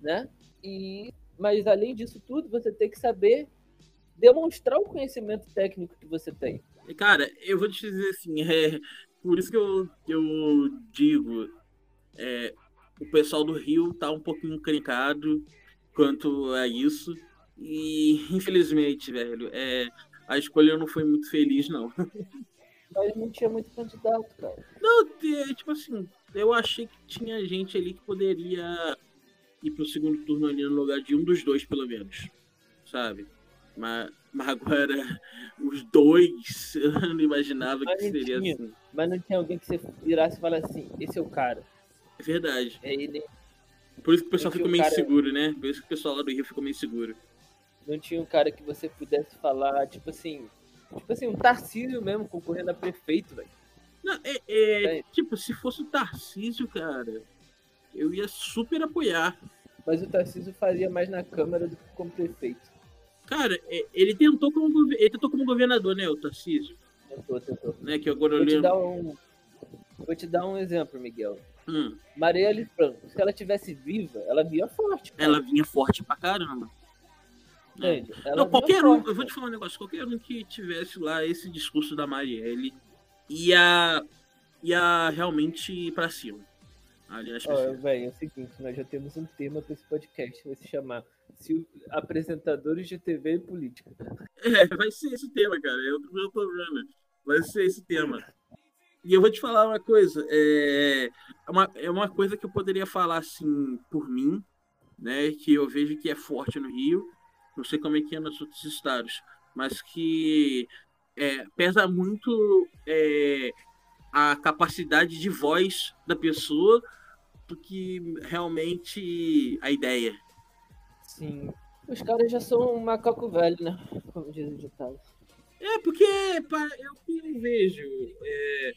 né? E, mas além disso tudo, você tem que saber demonstrar o conhecimento técnico que você tem. Cara, eu vou te dizer assim, é por isso que eu, eu digo, é, o pessoal do Rio tá um pouquinho encrencado quanto a isso. E infelizmente, velho, é, a escolha não foi muito feliz, não. [laughs] Mas não tinha muito candidato, cara. Não, é, tipo assim, eu achei que tinha gente ali que poderia ir pro segundo turno ali no lugar de um dos dois, pelo menos. Sabe? Mas, mas agora, [laughs] os dois, [laughs] eu não imaginava mas que seria tinha, assim. Mas não tinha alguém que você virasse e falasse assim, esse é o cara. É verdade. É ele. Por isso que o pessoal ficou meio cara... inseguro, né? Por isso que o pessoal lá do Rio ficou meio inseguro. Não tinha um cara que você pudesse falar, tipo assim, tipo assim, um Tarcísio mesmo concorrendo a prefeito, velho. Não, é, é, é, tipo, se fosse o Tarcísio, cara, eu ia super apoiar. Mas o Tarcísio faria mais na Câmara do que como prefeito. Cara, é, ele tentou como, ele tentou como governador, né, o Tarcísio? Tentou, tentou. Né, que agora vou, te dar um, vou te dar um exemplo, Miguel. Hum. Marielle Franco, se ela tivesse viva, ela vinha forte. Cara. Ela vinha forte pra caramba. Entende? Não, qualquer um, forte, eu vou te falar um negócio, qualquer um que tivesse lá esse discurso da Marielle ia, ia realmente ir pra cima. Aliás, véio, é o seguinte, nós já temos um tema para esse podcast, vai se chamar Apresentadores de TV e Política. É, vai ser esse tema, cara. É o que eu tô vendo. Vai ser esse tema. E eu vou te falar uma coisa, é, é uma, é uma coisa que eu poderia falar assim por mim, né? Que eu vejo que é forte no Rio, não sei como é que é nos outros estados, mas que é, pesa muito é, a capacidade de voz da pessoa do que realmente a ideia. Sim. Os caras já são um macaco velho, né? Como diz o ditado. É, porque é o que eu vejo. É,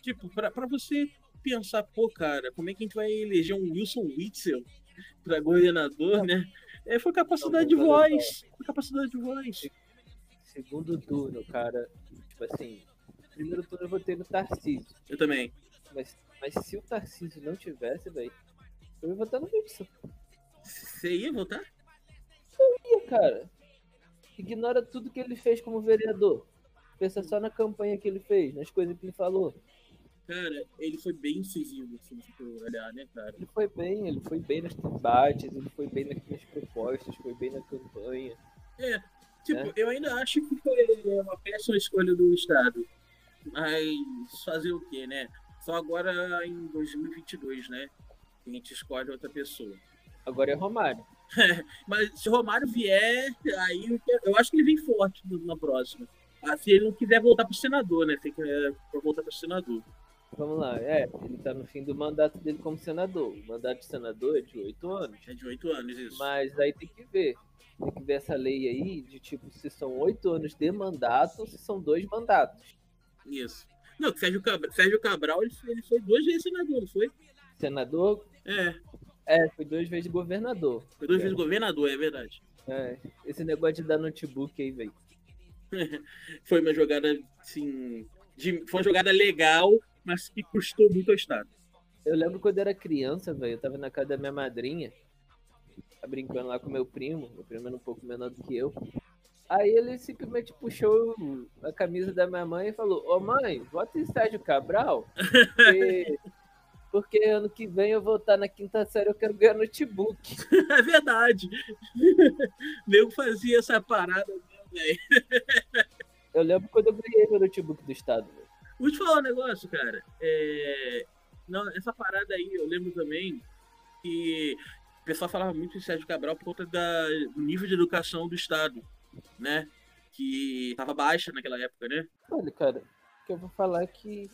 tipo, pra, pra você pensar, pô, cara, como é que a gente vai eleger um Wilson Witzel para governador, né? É, foi capacidade de voz. Foi capacidade de voz. Segundo turno, cara, tipo assim, primeiro turno eu votei no Tarcísio. Eu também. Mas, mas se o Tarcísio não tivesse, velho, eu ia votar no Wilson. Você ia votar? Eu ia, cara. Ignora tudo que ele fez como vereador. Pensa só na campanha que ele fez, nas coisas que ele falou. Cara, ele foi bem incisivo, assim, se for olhar, né, cara? Ele foi bem, ele foi bem nos debates, ele foi bem nas propostas, foi bem na campanha. É, tipo, é. eu ainda acho que foi uma péssima escolha do Estado. Mas fazer o quê, né? Só agora em 2022, né? A gente escolhe outra pessoa. Agora é Romário. [laughs] mas se o Romário vier, aí eu acho que ele vem forte na próxima. Ah, se ele não quiser voltar para o senador, né? Tem que é, voltar para o senador. Vamos lá, é, ele tá no fim do mandato dele como senador. O mandato de senador é de oito anos. É de oito anos, isso. Mas aí tem que ver. Tem que ver essa lei aí de tipo se são oito anos de mandato ou se são dois mandatos. Isso. Não, Sérgio Cabral, Sérgio Cabral ele, ele foi duas vezes senador, não foi? Senador? É. É, foi duas vezes governador. Foi duas é. vezes governador, é verdade. É, esse negócio de dar notebook aí, velho. [laughs] foi uma jogada, assim. De, foi uma jogada legal, mas que custou muito ao Estado. Eu lembro quando eu era criança, velho, eu tava na casa da minha madrinha, brincando lá com meu primo, meu primo era um pouco menor do que eu. Aí ele simplesmente puxou a camisa da minha mãe e falou: Ô mãe, vota em Sérgio Cabral, porque, [laughs] porque ano que vem eu vou estar na quinta série, eu quero ganhar notebook. [laughs] É verdade. [laughs] Nego fazia essa parada mesmo, velho. Eu lembro quando eu ganhei meu notebook do Estado. Vou te falar um negócio, cara. É... Não, essa parada aí, eu lembro também que o pessoal falava muito em Sérgio Cabral por conta da, do nível de educação do Estado, né? Que estava baixa naquela época, né? Olha, cara, o que eu vou falar é que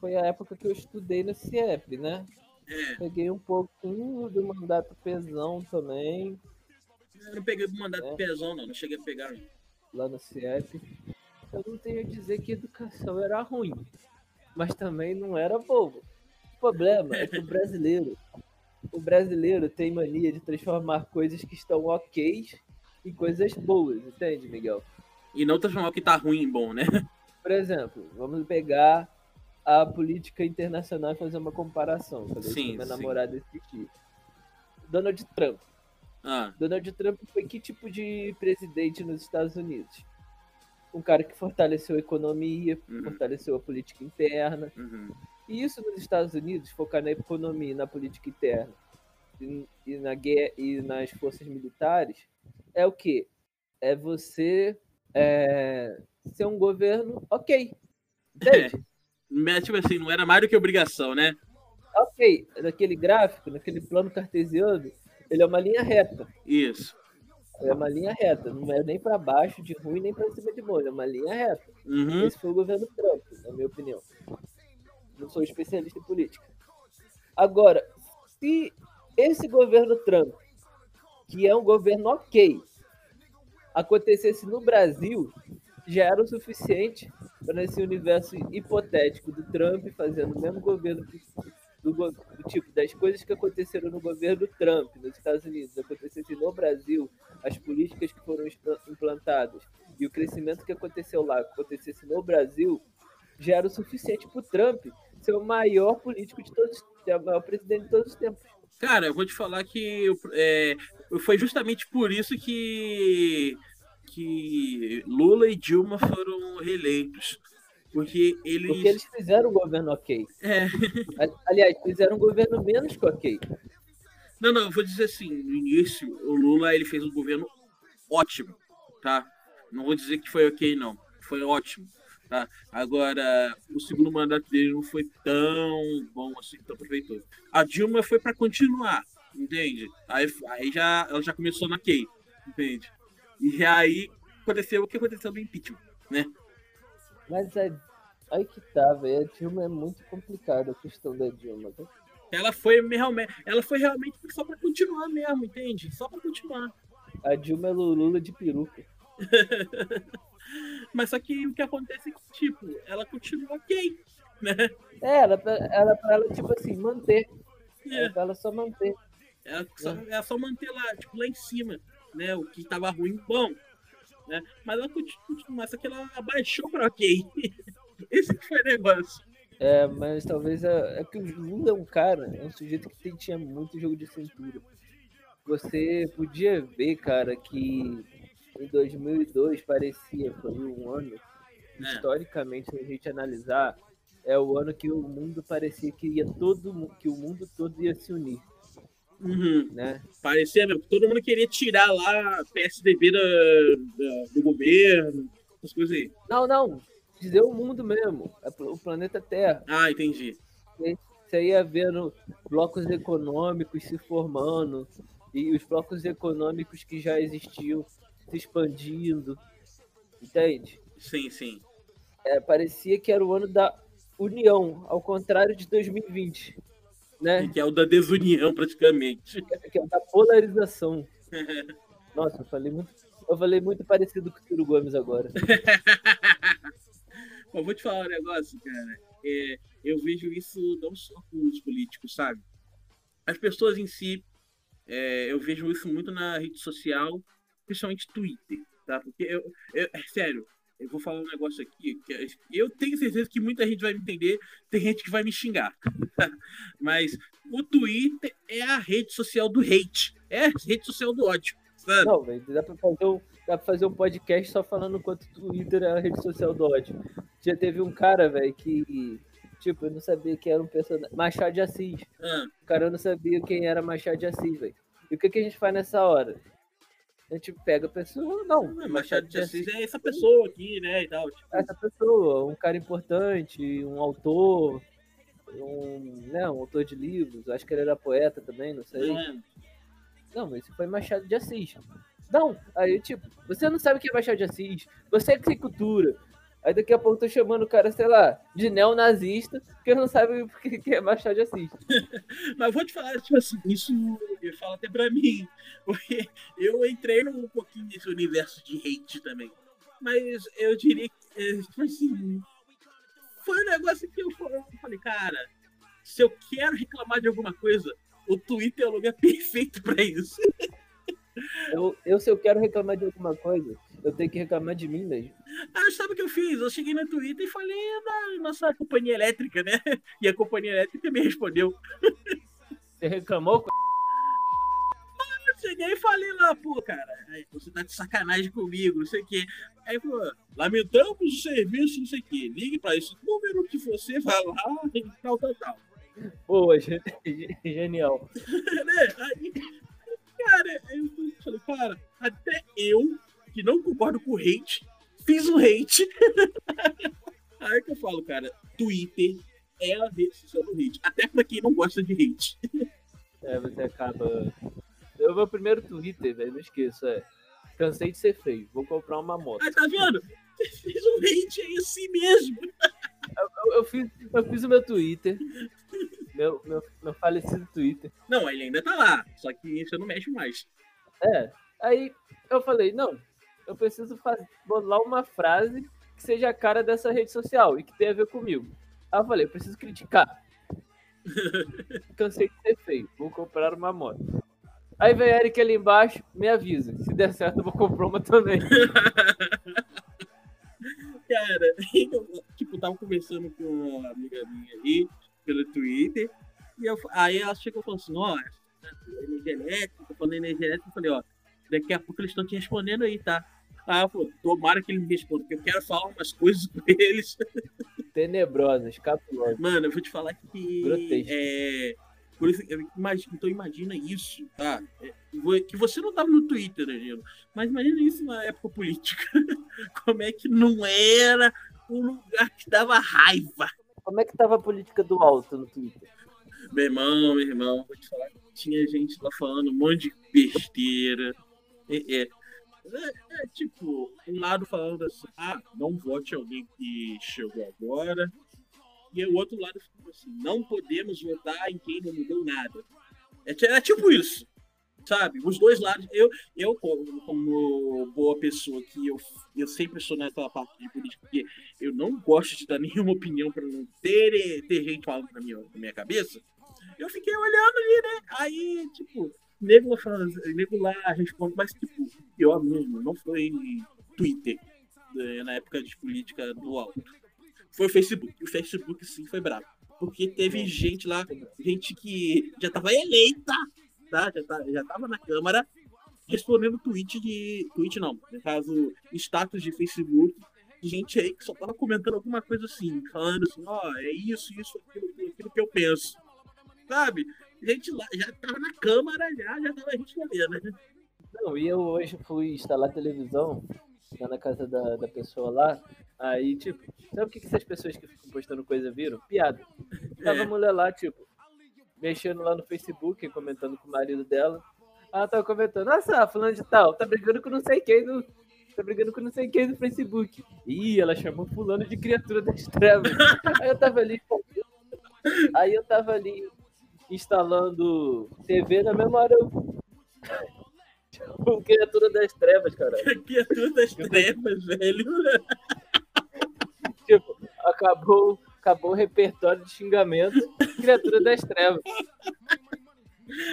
foi a época que eu estudei no CIEP, né? É. Peguei um pouquinho do mandato pesão também. Eu não peguei do mandato é. pesão, não, não cheguei a pegar. Não. Lá no CIEP eu não tenho a dizer que educação era ruim, mas também não era bobo. O problema é que o brasileiro, o brasileiro tem mania de transformar coisas que estão ok em coisas boas, entende, Miguel? E não transformar o que tá ruim em bom, né? Por exemplo, vamos pegar a política internacional e fazer uma comparação. Falei sim, minha sim. namorada assistir. Donald Trump. Ah. Donald Trump foi que tipo de presidente nos Estados Unidos? um cara que fortaleceu a economia, uhum. fortaleceu a política interna. Uhum. E isso nos Estados Unidos, focar na economia e na política interna e, e na guerra e nas forças militares, é o que? É você é, ser um governo ok. Entende? [laughs] É. Tipo assim, não era mais do que obrigação, né? Ok, naquele gráfico, naquele plano cartesiano, ele é uma linha reta. Isso. É uma linha reta, não é nem para baixo de ruim, nem para cima de bom, é uma linha reta. Uhum. Esse foi o governo Trump, na minha opinião. Não sou especialista em política. Agora, se esse governo Trump, que é um governo ok, acontecesse no Brasil, já era o suficiente para esse universo hipotético do Trump fazendo o mesmo governo que do, do, tipo das coisas que aconteceram no governo Trump nos Estados Unidos acontecessem no Brasil, as políticas que foram implantadas e o crescimento que aconteceu lá acontecesse no Brasil, já era o suficiente para o Trump ser o maior político de todos, o maior presidente de todos os tempos. Cara, eu vou te falar que é, foi justamente por isso que que Lula e Dilma foram reeleitos porque eles. Porque eles fizeram um governo ok. É. [laughs] Aliás, fizeram um governo menos que ok. Não, não, vou dizer assim, no início, o Lula ele fez um governo ótimo, tá? Não vou dizer que foi ok, não. Foi ótimo. Tá? Agora, o segundo mandato dele não foi tão bom assim, tão proveitoso. A Dilma foi para continuar, entende? Aí, aí já, ela já começou na Key, entende? E aí aconteceu o que aconteceu no impeachment, né? Mas é, aí que tá, velho. A Dilma é muito complicada a questão da Dilma. Tá? Ela foi realmente, ela foi realmente só para continuar mesmo, entende? Só para continuar. A Dilma é Lula de peruca. [laughs] Mas só que o que acontece é que, tipo, ela continua ok, né? É, ela, ela pra ela, tipo assim, manter. É. Pra ela só manter. Ela só, é. ela só manter lá, tipo, lá em cima, né? O que tava ruim, bom. Né? Mas ela continua, mas só que ela abaixou pra ok. [laughs] Esse foi o negócio. É, mas talvez é, é que o Lula é um cara, é um sujeito que tinha muito jogo de cintura. Você podia ver, cara, que em 2002 parecia, foi um ano, é. historicamente, se a gente analisar, é o ano que o mundo parecia que ia todo que o mundo todo ia se unir. Uhum. Né? Parecia mesmo todo mundo queria tirar lá a PSDB da, da, do governo, essas coisas aí. Não, não. Dizer o mundo mesmo, é o planeta Terra. Ah, entendi. Você ia vendo blocos econômicos se formando e os blocos econômicos que já existiam se expandindo. Entende? Sim, sim. É, parecia que era o ano da união, ao contrário de 2020. Né? Que é o da desunião, praticamente. [laughs] Que é o da polarização. [laughs] Nossa, eu falei muito, eu falei muito parecido com o Ciro Gomes agora. [laughs] eu vou te falar um negócio, cara. É, eu vejo isso não só com os políticos, sabe? As pessoas em si, é, eu vejo isso muito na rede social principalmente Twitter, tá? Porque eu, eu é sério, eu vou falar um negócio aqui que eu tenho certeza que muita gente vai me entender, tem gente que vai me xingar. Mas o Twitter é a rede social do hate, é a rede social do ódio. Sabe? Não, velho, dá pra fazer um, dá pra fazer um podcast só falando quanto o Twitter é a rede social do ódio. Já teve um cara, velho, que tipo, eu não sabia que era um personagem. Machado de Assis. Ah. O cara não sabia quem era Machado de Assis, velho. E o que, que a gente faz nessa hora? A gente pega a pessoa, não. não Machado de Assis é essa pessoa aqui, né? E tal, tipo. Essa pessoa, um cara importante, um autor, um, né, um autor de livros, acho que ele era poeta também, não sei. É. Não, mas isso foi Machado de Assis. Não, aí tipo, você não sabe o que é Machado de Assis, você é que cultura, Aí daqui a pouco tô chamando o cara, sei lá, de neonazista, porque não sabe [laughs] o que é Machado de Assis. [laughs] Mas vou te falar, tipo assim, isso fala até pra mim. [laughs] Porque eu entrei um pouquinho nesse universo de hate também. Mas eu diria que, é, tipo assim, foi um negócio que eu falei, cara, se eu quero reclamar de alguma coisa, o Twitter é o lugar perfeito pra isso. Eu, eu, se eu quero reclamar de alguma coisa, eu tenho que reclamar de mim mesmo. Ah, sabe o que eu fiz? Eu cheguei no Twitter e falei da nossa companhia elétrica, né? [laughs] E a companhia elétrica me respondeu. [laughs] Você reclamou? Ah, eu cheguei e falei lá, pô, cara, você tá de sacanagem comigo, não sei o quê. Aí falou, lamentamos o serviço, não sei o quê. Ligue pra esse número que você vai lá e tal, tal, tal. Pô, genial. [laughs] né? Aí, cara, eu falei, cara, até eu, que não concordo com o hate, fiz o hate. [laughs] Aí que eu falo, cara, Twitter é a rede social do hate. Até pra quem não gosta de hate. É, você acaba. Eu meu primeiro Twitter, velho, não esqueça. É. Cansei de ser feio, vou comprar uma moto. Ah, tá vendo? Você fez um hate aí assim mesmo. Eu, eu, eu, fiz, eu fiz o meu Twitter. Meu, meu, meu falecido Twitter. Não, ele ainda tá lá. Só que você não mexe mais. É. Aí eu falei, não, eu preciso fazer, bolar uma frase que seja a cara dessa rede social e que tenha a ver comigo. Aí eu falei, eu preciso criticar. Cansei de ser feio, vou comprar uma moto. Aí vem Eric ali embaixo, me avisa. Se der certo, eu vou comprar uma também. [laughs] Cara, [laughs] eu, tipo, tava conversando com uma amiga minha aí pelo Twitter. E eu, aí ela chegou e falou assim: ó, energia elétrica, falando energia elétrica, eu falei, ó, daqui a pouco eles estão te respondendo aí, tá? Ah, pô, tomara que ele me responda, porque eu quero falar umas coisas com eles. Tenebrosas, capulosas. Mano, eu vou te falar que. Grotesco. É, por isso, imagino, então imagina isso, tá? É, que você não tava no Twitter, Angelo, mas imagina isso na época política. [laughs] Como é que não era um lugar que dava raiva. Como é que tava a política do alto no Twitter? Meu irmão, meu irmão, vou te falar que tinha gente lá falando um monte de besteira. É, é, é, é, tipo, um lado falando assim, ah, não vote alguém que chegou agora. E o outro lado ficou assim, não podemos votar em quem não mudou nada. É, é tipo isso sabe? Os dois lados. Eu, eu como boa pessoa que eu, eu sempre sou nessa parte de política, porque eu não gosto de dar nenhuma opinião para não ter, ter gente falando na minha, na minha cabeça. Eu fiquei olhando ali, né? Aí, tipo, nego lá, nego lá responde, mas, tipo, pior mesmo, não foi Twitter, né, na época de política do alto. Foi o Facebook. O Facebook, sim, foi bravo. Porque teve gente lá, gente que já tava eleita tá, já, tá, já tava na Câmara respondendo tweet de. Tweet não, no caso, status de Facebook, de gente aí que só tava comentando alguma coisa assim, falando assim, ó, oh, é isso, isso, aquilo, aquilo que eu penso. Sabe? Gente lá, já tava na Câmara, já, já tava respondendo, né? Não, e eu hoje fui instalar televisão lá na casa da, da pessoa lá. Aí, tipo, sabe o que, que essas pessoas que ficam postando coisa viram? Piada. Tava é. a mulher lá, tipo, mexendo lá no Facebook, comentando com o marido dela. Ela tava comentando, nossa, fulano de tal, tá brigando com não sei quem no. Tá brigando com não sei quem no Facebook. Ih, ela chamou fulano de criatura das trevas. [laughs] Aí eu tava ali. Aí eu tava ali instalando TV na mesma hora eu. criatura das trevas, cara. criatura das trevas, velho. tipo, acabou acabou o repertório de xingamento criatura das trevas.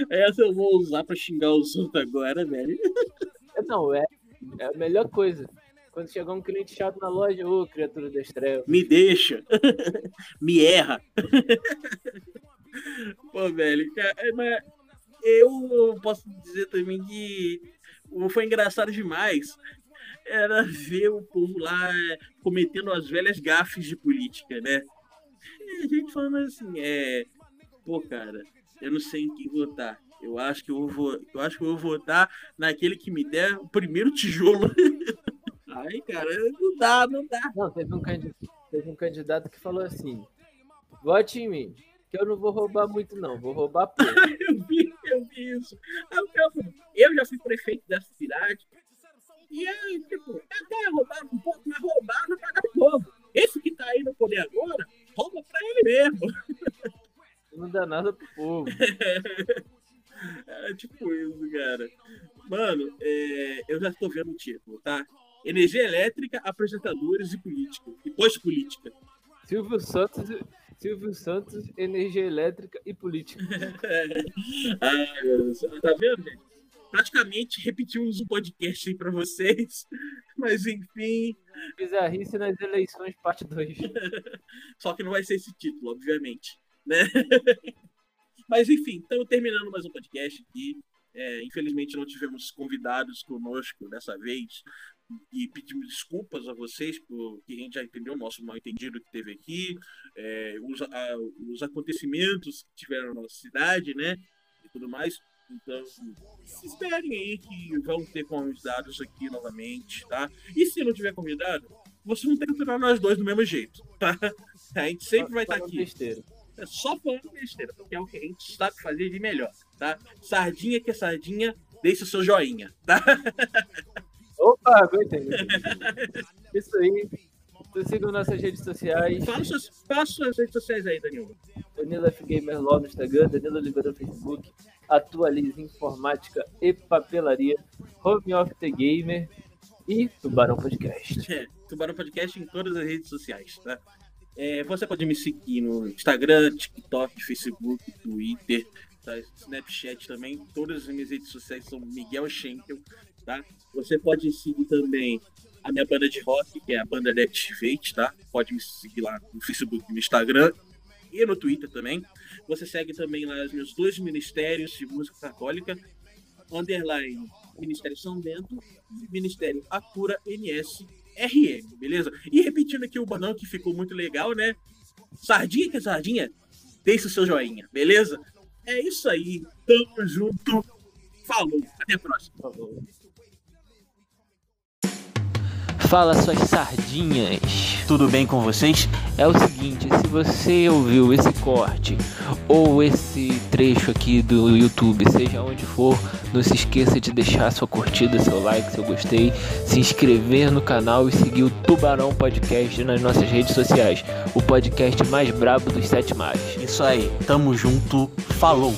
Essa eu vou usar pra xingar os outros agora, velho. Não, é, é a melhor coisa. Quando chegar um cliente chato na loja, ô, criatura das trevas. Me deixa. Me erra. Pô, velho, é, mas eu posso dizer também que foi engraçado demais era ver o povo lá cometendo as velhas gafes de política, né? a gente falando assim, é. Pô, cara, eu não sei em quem votar. Eu acho que eu vou, eu acho que eu vou votar naquele que me der o primeiro tijolo. [laughs] Aí, cara, não dá, não dá. Não, teve um, teve um candidato que falou assim: vote em mim, que eu não vou roubar muito, não, vou roubar [laughs] pouco. eu vi, eu vi isso. Eu já fui prefeito dessa cidade. E aí, tipo, até roubar um pouco, mas roubar não paga povo. Esse que tá aí no poder agora, rouba pra ele mesmo. Não dá nada pro povo. [laughs] é tipo isso, cara. Mano, é, eu já tô vendo o título, tá? Energia elétrica, apresentadores e política. E pós-política. Silvio Santos, Silvio Santos, energia elétrica e política. [laughs] Ai, meu Deus. Tá vendo, gente? Praticamente repetimos um podcast aí pra vocês. [laughs] Mas enfim. Bizarrice nas eleições, parte 2. [laughs] Só que não vai ser esse título, obviamente. Né? Mas enfim, estamos terminando mais um podcast aqui. É, infelizmente não tivemos convidados conosco dessa vez e pedimos desculpas a vocês porque a gente já entendeu o nosso mal entendido que teve aqui, é, os, a, os acontecimentos que tiveram na nossa cidade, né, e tudo mais. Então, esperem aí que vão ter convidados aqui novamente, tá? E se não tiver convidado, vocês vão ter que aturar nós dois do mesmo jeito, tá? [laughs] A gente sempre vai estar tá aqui. Besteira. É só falando besteira, porque é o que a gente sabe fazer de melhor, tá? Sardinha que é sardinha, deixa o seu joinha, tá? [laughs] Opa, aguentei. [laughs] Isso aí. Então sigam nossas redes sociais. Fala suas, fala suas redes sociais aí, Danilo. Danilo F Gamer no Instagram, Danilo Oliveira no Facebook, Atualize Informática e Papelaria, Home of the Gamer e Tubarão Podcast. É, Tubarão Podcast em todas as redes sociais, tá? É, você pode me seguir no Instagram, TikTok, Facebook, Twitter, tá? Snapchat também. Todas as minhas redes sociais são Miguel Schenkel, tá? Você pode seguir também a minha banda de rock, que é a banda Deactivate, tá? Pode me seguir lá no Facebook, no Instagram e no Twitter também. Você segue também lá os meus dois ministérios de música católica, underline Ministério São Bento e Ministério Acura NS RM, beleza? E repetindo aqui o banão que ficou muito legal, né? Sardinha que é sardinha, deixa o seu joinha, beleza? É isso aí, tamo junto, falou, até a próxima. Fala suas sardinhas. Tudo bem com vocês? É o seguinte, se você ouviu esse corte ou esse trecho aqui do YouTube, seja onde for, não se esqueça de deixar sua curtida, seu like, seu gostei, se inscrever no canal e seguir o Tubarão Podcast nas nossas redes sociais, o podcast mais brabo dos sete mares. Isso aí, tamo junto, falou!